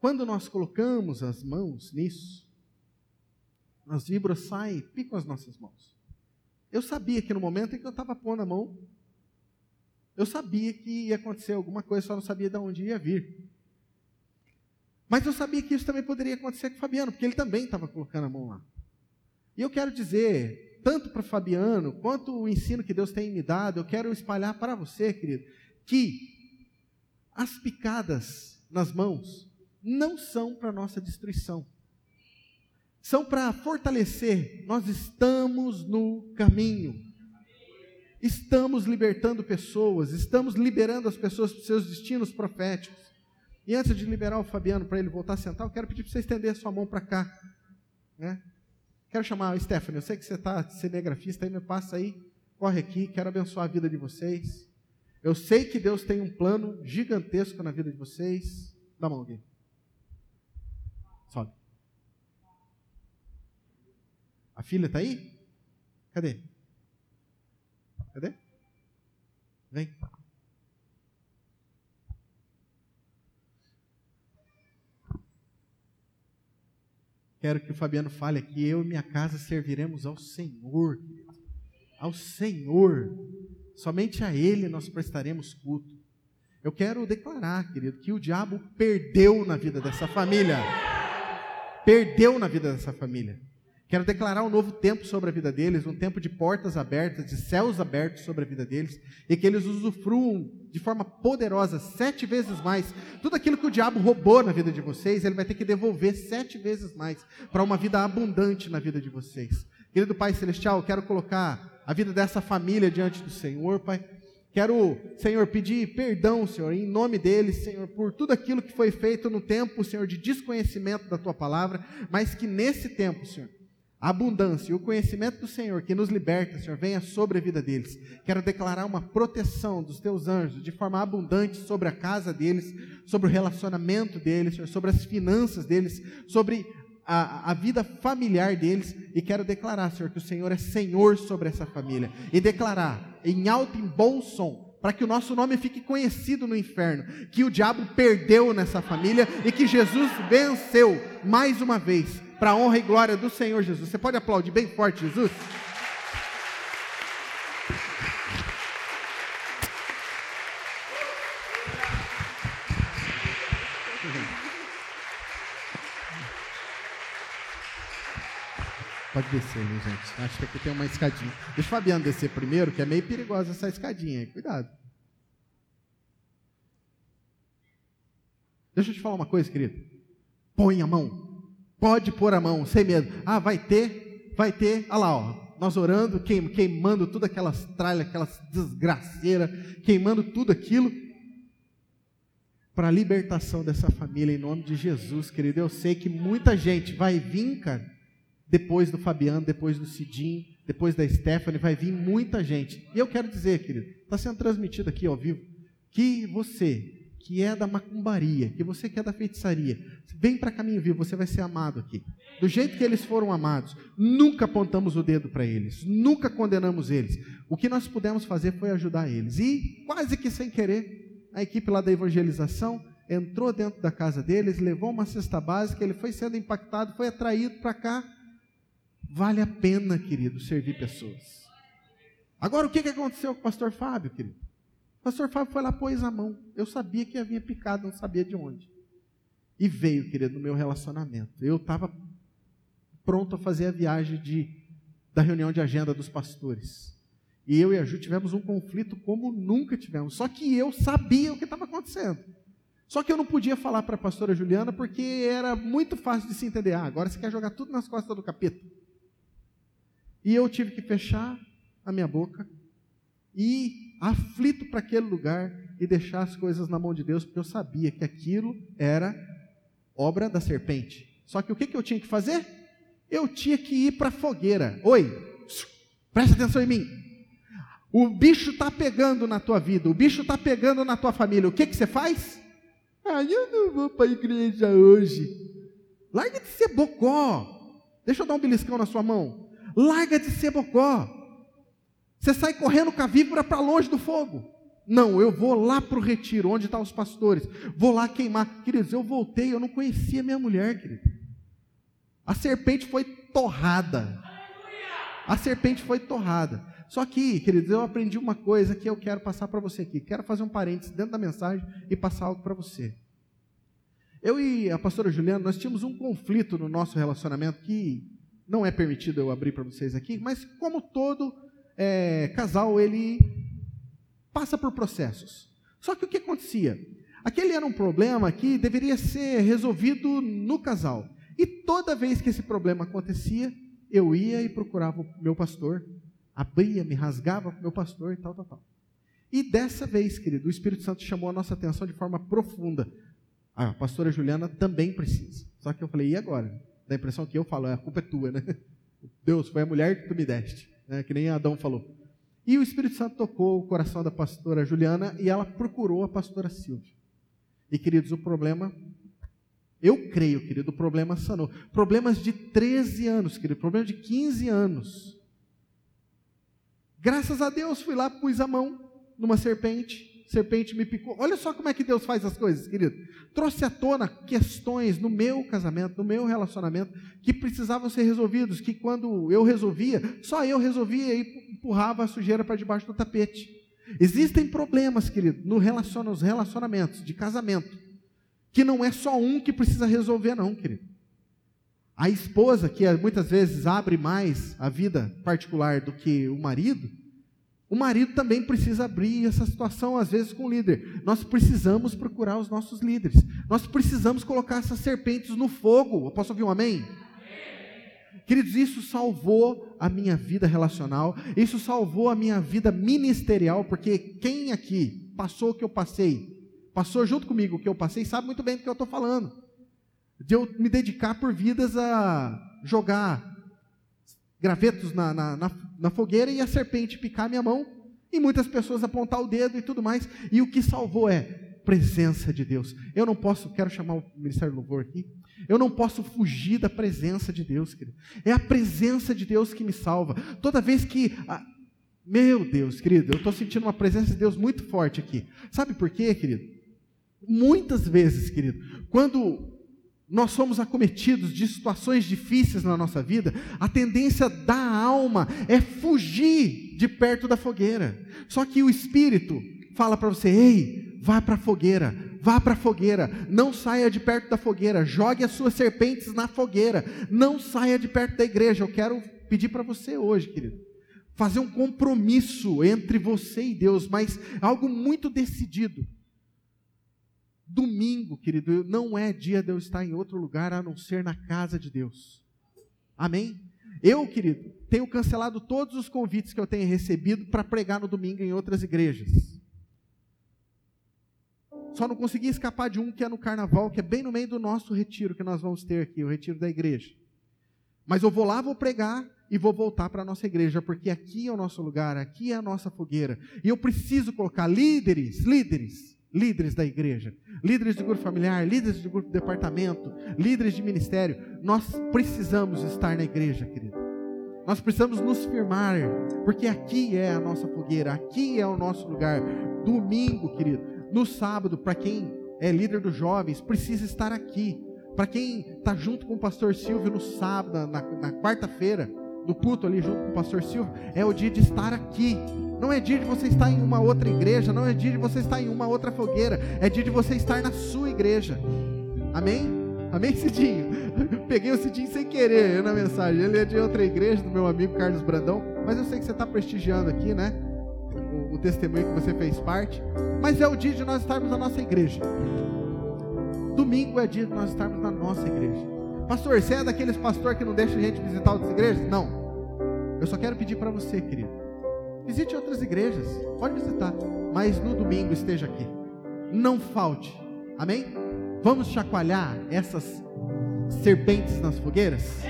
quando nós colocamos as mãos nisso, as vibras saem picam as nossas mãos. Eu sabia que no momento em que eu estava pondo a mão, eu sabia que ia acontecer alguma coisa, só não sabia de onde ia vir. Mas eu sabia que isso também poderia acontecer com o Fabiano, porque ele também estava colocando a mão lá. E eu quero dizer, tanto para o Fabiano, quanto o ensino que Deus tem me dado, eu quero espalhar para você, querido, que as picadas nas mãos não são para nossa destruição. São para fortalecer. Nós estamos no caminho. Estamos libertando pessoas, estamos liberando as pessoas para os seus destinos proféticos. E antes de liberar o Fabiano para ele voltar a sentar, eu quero pedir para você estender sua mão para cá. Né? Quero chamar a Stephanie, eu sei que você está cinegrafista aí, me passa aí, corre aqui, quero abençoar a vida de vocês. Eu sei que Deus tem um plano gigantesco na vida de vocês. Dá a mão aqui. Sobe. A filha está aí? Cadê? Cadê? Vem. Quero que o Fabiano fale aqui. Eu e minha casa serviremos ao Senhor. Ao Senhor. Somente a Ele nós prestaremos culto. Eu quero declarar, querido, que o diabo perdeu na vida dessa família. Perdeu na vida dessa família. Quero declarar um novo tempo sobre a vida deles, um tempo de portas abertas, de céus abertos sobre a vida deles, e que eles usufruam de forma poderosa, sete vezes mais. Tudo aquilo que o diabo roubou na vida de vocês, ele vai ter que devolver sete vezes mais, para uma vida abundante na vida de vocês. Querido Pai Celestial, eu quero colocar a vida dessa família diante do Senhor, Pai. Quero, Senhor, pedir perdão, Senhor, em nome deles, Senhor, por tudo aquilo que foi feito no tempo, Senhor, de desconhecimento da tua palavra, mas que nesse tempo, Senhor, a abundância e o conhecimento do Senhor que nos liberta, Senhor, venha sobre a vida deles. Quero declarar uma proteção dos teus anjos de forma abundante sobre a casa deles, sobre o relacionamento deles, Senhor, sobre as finanças deles, sobre a, a vida familiar deles. E quero declarar, Senhor, que o Senhor é Senhor sobre essa família. E declarar em alto e bom som para que o nosso nome fique conhecido no inferno, que o diabo perdeu nessa família e que Jesus venceu mais uma vez, para a honra e glória do Senhor Jesus. Você pode aplaudir bem forte, Jesus? Pode descer, né, gente? Acho que aqui tem uma escadinha. Deixa o Fabiano descer primeiro, que é meio perigosa essa escadinha aí. Cuidado. Deixa eu te falar uma coisa, querido. Põe a mão. Pode pôr a mão, sem medo. Ah, vai ter, vai ter. Olha lá, ó. Nós orando, queim, queimando tudo aquelas tralhas, aquelas desgraceiras, queimando tudo aquilo para a libertação dessa família em nome de Jesus, querido. Eu sei que muita gente vai vir, cara, depois do Fabiano, depois do Cidinho, depois da Stephanie, vai vir muita gente. E eu quero dizer, querido, está sendo transmitido aqui ao vivo, que você que é da macumbaria, que você que é da feitiçaria, vem para caminho vivo, você vai ser amado aqui. Do jeito que eles foram amados, nunca apontamos o dedo para eles, nunca condenamos eles. O que nós pudemos fazer foi ajudar eles. E quase que sem querer, a equipe lá da evangelização entrou dentro da casa deles, levou uma cesta básica, ele foi sendo impactado, foi atraído para cá. Vale a pena, querido, servir pessoas. Agora, o que aconteceu com o pastor Fábio, querido? Pastor Fábio foi lá, pôs a mão. Eu sabia que havia picado, não sabia de onde. E veio, querido, no meu relacionamento. Eu estava pronto a fazer a viagem de, da reunião de agenda dos pastores. E eu e a Ju tivemos um conflito como nunca tivemos. Só que eu sabia o que estava acontecendo. Só que eu não podia falar para a pastora Juliana porque era muito fácil de se entender. Ah, agora você quer jogar tudo nas costas do capeta. E eu tive que fechar a minha boca e aflito para aquele lugar e deixar as coisas na mão de Deus, porque eu sabia que aquilo era obra da serpente. Só que o que, que eu tinha que fazer? Eu tinha que ir para a fogueira. Oi, presta atenção em mim. O bicho está pegando na tua vida, o bicho está pegando na tua família. O que, que você faz? Ah, eu não vou para a igreja hoje. Larga de ser bocó. Deixa eu dar um beliscão na sua mão. Larga de ser bocó. Você sai correndo com a víbora para longe do fogo. Não, eu vou lá para o retiro, onde estão tá os pastores. Vou lá queimar. Queridos, eu voltei, eu não conhecia minha mulher, querido. A serpente foi torrada. A serpente foi torrada. Só que, queridos, eu aprendi uma coisa que eu quero passar para você aqui. Quero fazer um parênteses dentro da mensagem e passar algo para você. Eu e a pastora Juliana, nós tínhamos um conflito no nosso relacionamento que não é permitido eu abrir para vocês aqui, mas como todo é, casal, ele passa por processos. Só que o que acontecia? Aquele era um problema que deveria ser resolvido no casal. E toda vez que esse problema acontecia, eu ia e procurava o meu pastor, abria, me rasgava para o meu pastor e tal, tal, tal. E dessa vez, querido, o Espírito Santo chamou a nossa atenção de forma profunda. Ah, a pastora Juliana também precisa. Só que eu falei, e agora? Dá a impressão que eu falo, a culpa é tua, né? Deus, foi a mulher que tu me deste, né? que nem Adão falou. E o Espírito Santo tocou o coração da pastora Juliana e ela procurou a pastora Silvia. E, queridos, o problema, eu creio, querido, o problema sanou. Problemas de 13 anos, querido, problema de 15 anos. Graças a Deus, fui lá, pus a mão numa serpente, serpente me picou. Olha só como é que Deus faz as coisas, querido. Trouxe à tona questões no meu casamento, no meu relacionamento, que precisavam ser resolvidos, que quando eu resolvia, só eu resolvia e empurrava a sujeira para debaixo do tapete. Existem problemas, querido, no relaciona, nos relacionamentos de casamento, que não é só um que precisa resolver, não, querido. A esposa, que muitas vezes abre mais a vida particular do que o marido, o marido também precisa abrir essa situação, às vezes, com o líder. Nós precisamos procurar os nossos líderes. Nós precisamos colocar essas serpentes no fogo. posso ouvir um amém? Queridos, isso salvou a minha vida relacional, isso salvou a minha vida ministerial, porque quem aqui passou o que eu passei, passou junto comigo o que eu passei, sabe muito bem do que eu estou falando. De eu me dedicar por vidas a jogar gravetos na, na, na, na fogueira e a serpente picar minha mão, e muitas pessoas apontar o dedo e tudo mais, e o que salvou é presença de Deus. Eu não posso, quero chamar o Ministério do Louvor aqui, eu não posso fugir da presença de Deus, querido. É a presença de Deus que me salva. Toda vez que. Ah, meu Deus, querido, eu estou sentindo uma presença de Deus muito forte aqui. Sabe por quê, querido? Muitas vezes, querido, quando nós somos acometidos de situações difíceis na nossa vida, a tendência da alma é fugir de perto da fogueira. Só que o Espírito fala para você: ei, vá para a fogueira, vá para a fogueira, não saia de perto da fogueira, jogue as suas serpentes na fogueira, não saia de perto da igreja. Eu quero pedir para você hoje, querido, fazer um compromisso entre você e Deus, mas algo muito decidido Domingo, querido, não é dia de eu estar em outro lugar a não ser na casa de Deus. Amém? Eu, querido, tenho cancelado todos os convites que eu tenho recebido para pregar no domingo em outras igrejas. Só não consegui escapar de um que é no carnaval, que é bem no meio do nosso retiro que nós vamos ter aqui, o retiro da igreja. Mas eu vou lá, vou pregar e vou voltar para a nossa igreja, porque aqui é o nosso lugar, aqui é a nossa fogueira. E eu preciso colocar líderes, líderes, líderes da igreja, líderes de grupo familiar, líderes de grupo de departamento, líderes de ministério. Nós precisamos estar na igreja, querido. Nós precisamos nos firmar, porque aqui é a nossa fogueira, aqui é o nosso lugar. Domingo, querido, no sábado, para quem é líder dos jovens, precisa estar aqui. Para quem está junto com o pastor Silvio no sábado, na, na quarta-feira, no culto ali junto com o pastor Silvio, é o dia de estar aqui não é dia de você estar em uma outra igreja, não é dia de você estar em uma outra fogueira, é dia de você estar na sua igreja. Amém? Amém, Cidinho? Peguei o Cidinho sem querer na mensagem. Ele é de outra igreja, do meu amigo Carlos Brandão, mas eu sei que você está prestigiando aqui, né? O, o testemunho que você fez parte. Mas é o dia de nós estarmos na nossa igreja. Domingo é dia de nós estarmos na nossa igreja. Pastor, você é daqueles pastor que não deixa a gente visitar outras igrejas? Não. Eu só quero pedir para você, querido. Visite outras igrejas, pode visitar, mas no domingo esteja aqui. Não falte. Amém? Vamos chacoalhar essas serpentes nas fogueiras?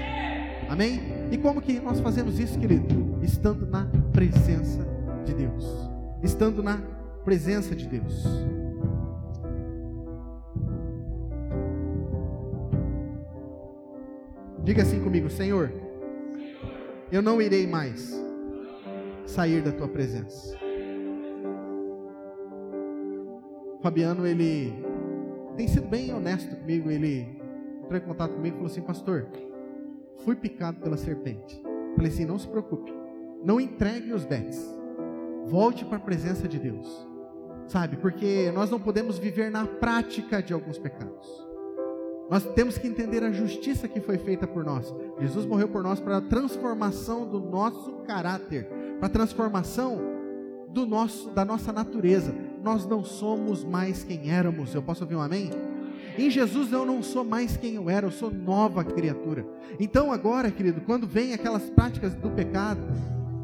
Amém? E como que nós fazemos isso, querido? Estando na presença de Deus. Estando na presença de Deus. Diga assim comigo, Senhor, eu não irei mais sair da tua presença. Fabiano, ele tem sido bem honesto comigo. Ele entrou em contato comigo e falou assim: Pastor, fui picado pela serpente. Falei assim: Não se preocupe, não entregue os bets, volte para a presença de Deus, sabe? Porque nós não podemos viver na prática de alguns pecados. Nós temos que entender a justiça que foi feita por nós. Jesus morreu por nós para a transformação do nosso caráter, para a transformação do nosso, da nossa natureza. Nós não somos mais quem éramos. Eu posso ouvir um amém? Em Jesus eu não sou mais quem eu era, eu sou nova criatura. Então agora, querido, quando vem aquelas práticas do pecado,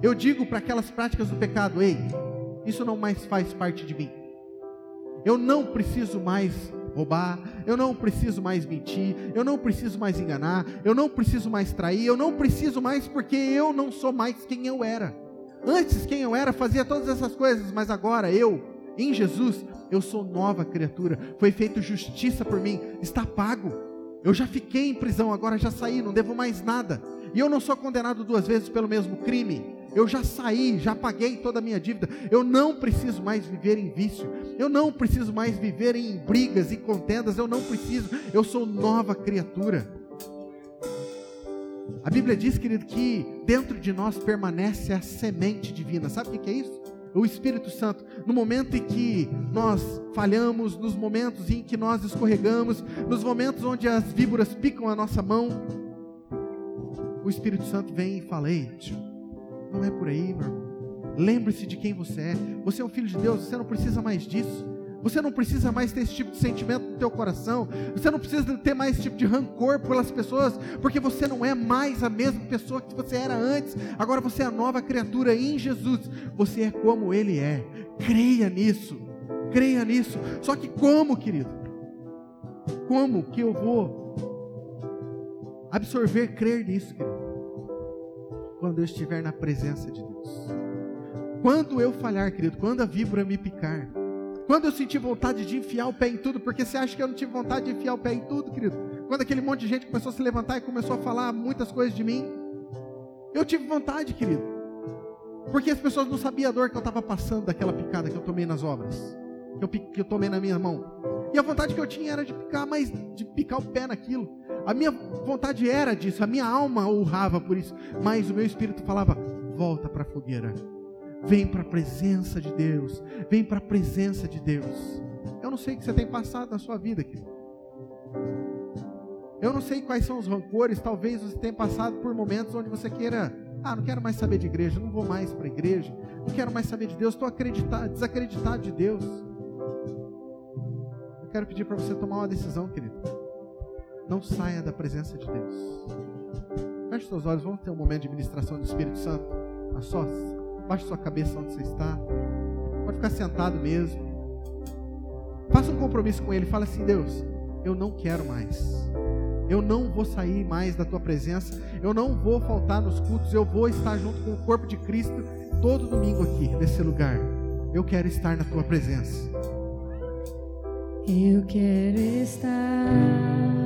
eu digo para aquelas práticas do pecado, ei, isso não mais faz parte de mim. Eu não preciso mais roubar, eu não preciso mais mentir, eu não preciso mais enganar, eu não preciso mais trair, eu não preciso mais porque eu não sou mais quem eu era. Antes, quem eu era fazia todas essas coisas, mas agora eu, em Jesus, eu sou nova criatura. Foi feita justiça por mim, está pago. Eu já fiquei em prisão, agora já saí, não devo mais nada. E eu não sou condenado duas vezes pelo mesmo crime. Eu já saí, já paguei toda a minha dívida. Eu não preciso mais viver em vício. Eu não preciso mais viver em brigas e contendas. Eu não preciso. Eu sou nova criatura. A Bíblia diz, querido, que dentro de nós permanece a semente divina. Sabe o que é isso? O Espírito Santo. No momento em que nós falhamos, nos momentos em que nós escorregamos, nos momentos onde as víboras picam a nossa mão, o Espírito Santo vem e fala: Ei, não é por aí, meu irmão. Lembre-se de quem você é. Você é um filho de Deus, você não precisa mais disso. Você não precisa mais ter esse tipo de sentimento no teu coração. Você não precisa ter mais esse tipo de rancor pelas pessoas, porque você não é mais a mesma pessoa que você era antes. Agora você é a nova criatura em Jesus. Você é como ele é. Creia nisso. Creia nisso. Só que como, querido? Como que eu vou absorver, crer nisso, querido? Quando eu estiver na presença de Deus. Quando eu falhar, querido, quando a víbora me picar, quando eu senti vontade de enfiar o pé em tudo, porque você acha que eu não tive vontade de enfiar o pé em tudo, querido? Quando aquele monte de gente começou a se levantar e começou a falar muitas coisas de mim, eu tive vontade, querido. Porque as pessoas não sabiam a dor que eu estava passando daquela picada que eu tomei nas obras, que eu, que eu tomei na minha mão. E a vontade que eu tinha era de picar, mas de picar o pé naquilo. A minha vontade era disso, a minha alma urrava por isso, mas o meu espírito falava: volta para a fogueira Vem para a presença de Deus. Vem para a presença de Deus. Eu não sei o que você tem passado na sua vida, aqui. Eu não sei quais são os rancores. Talvez você tenha passado por momentos onde você queira. Ah, não quero mais saber de igreja, não vou mais para a igreja, não quero mais saber de Deus, estou desacreditado de Deus. Quero pedir para você tomar uma decisão, querido. Não saia da presença de Deus. Feche seus olhos, vamos ter um momento de ministração do Espírito Santo a sós. Baixe sua cabeça onde você está. Pode ficar sentado mesmo. Faça um compromisso com Ele. Fala assim: Deus, eu não quero mais. Eu não vou sair mais da tua presença. Eu não vou faltar nos cultos. Eu vou estar junto com o corpo de Cristo todo domingo aqui, nesse lugar. Eu quero estar na tua presença. Eu quero estar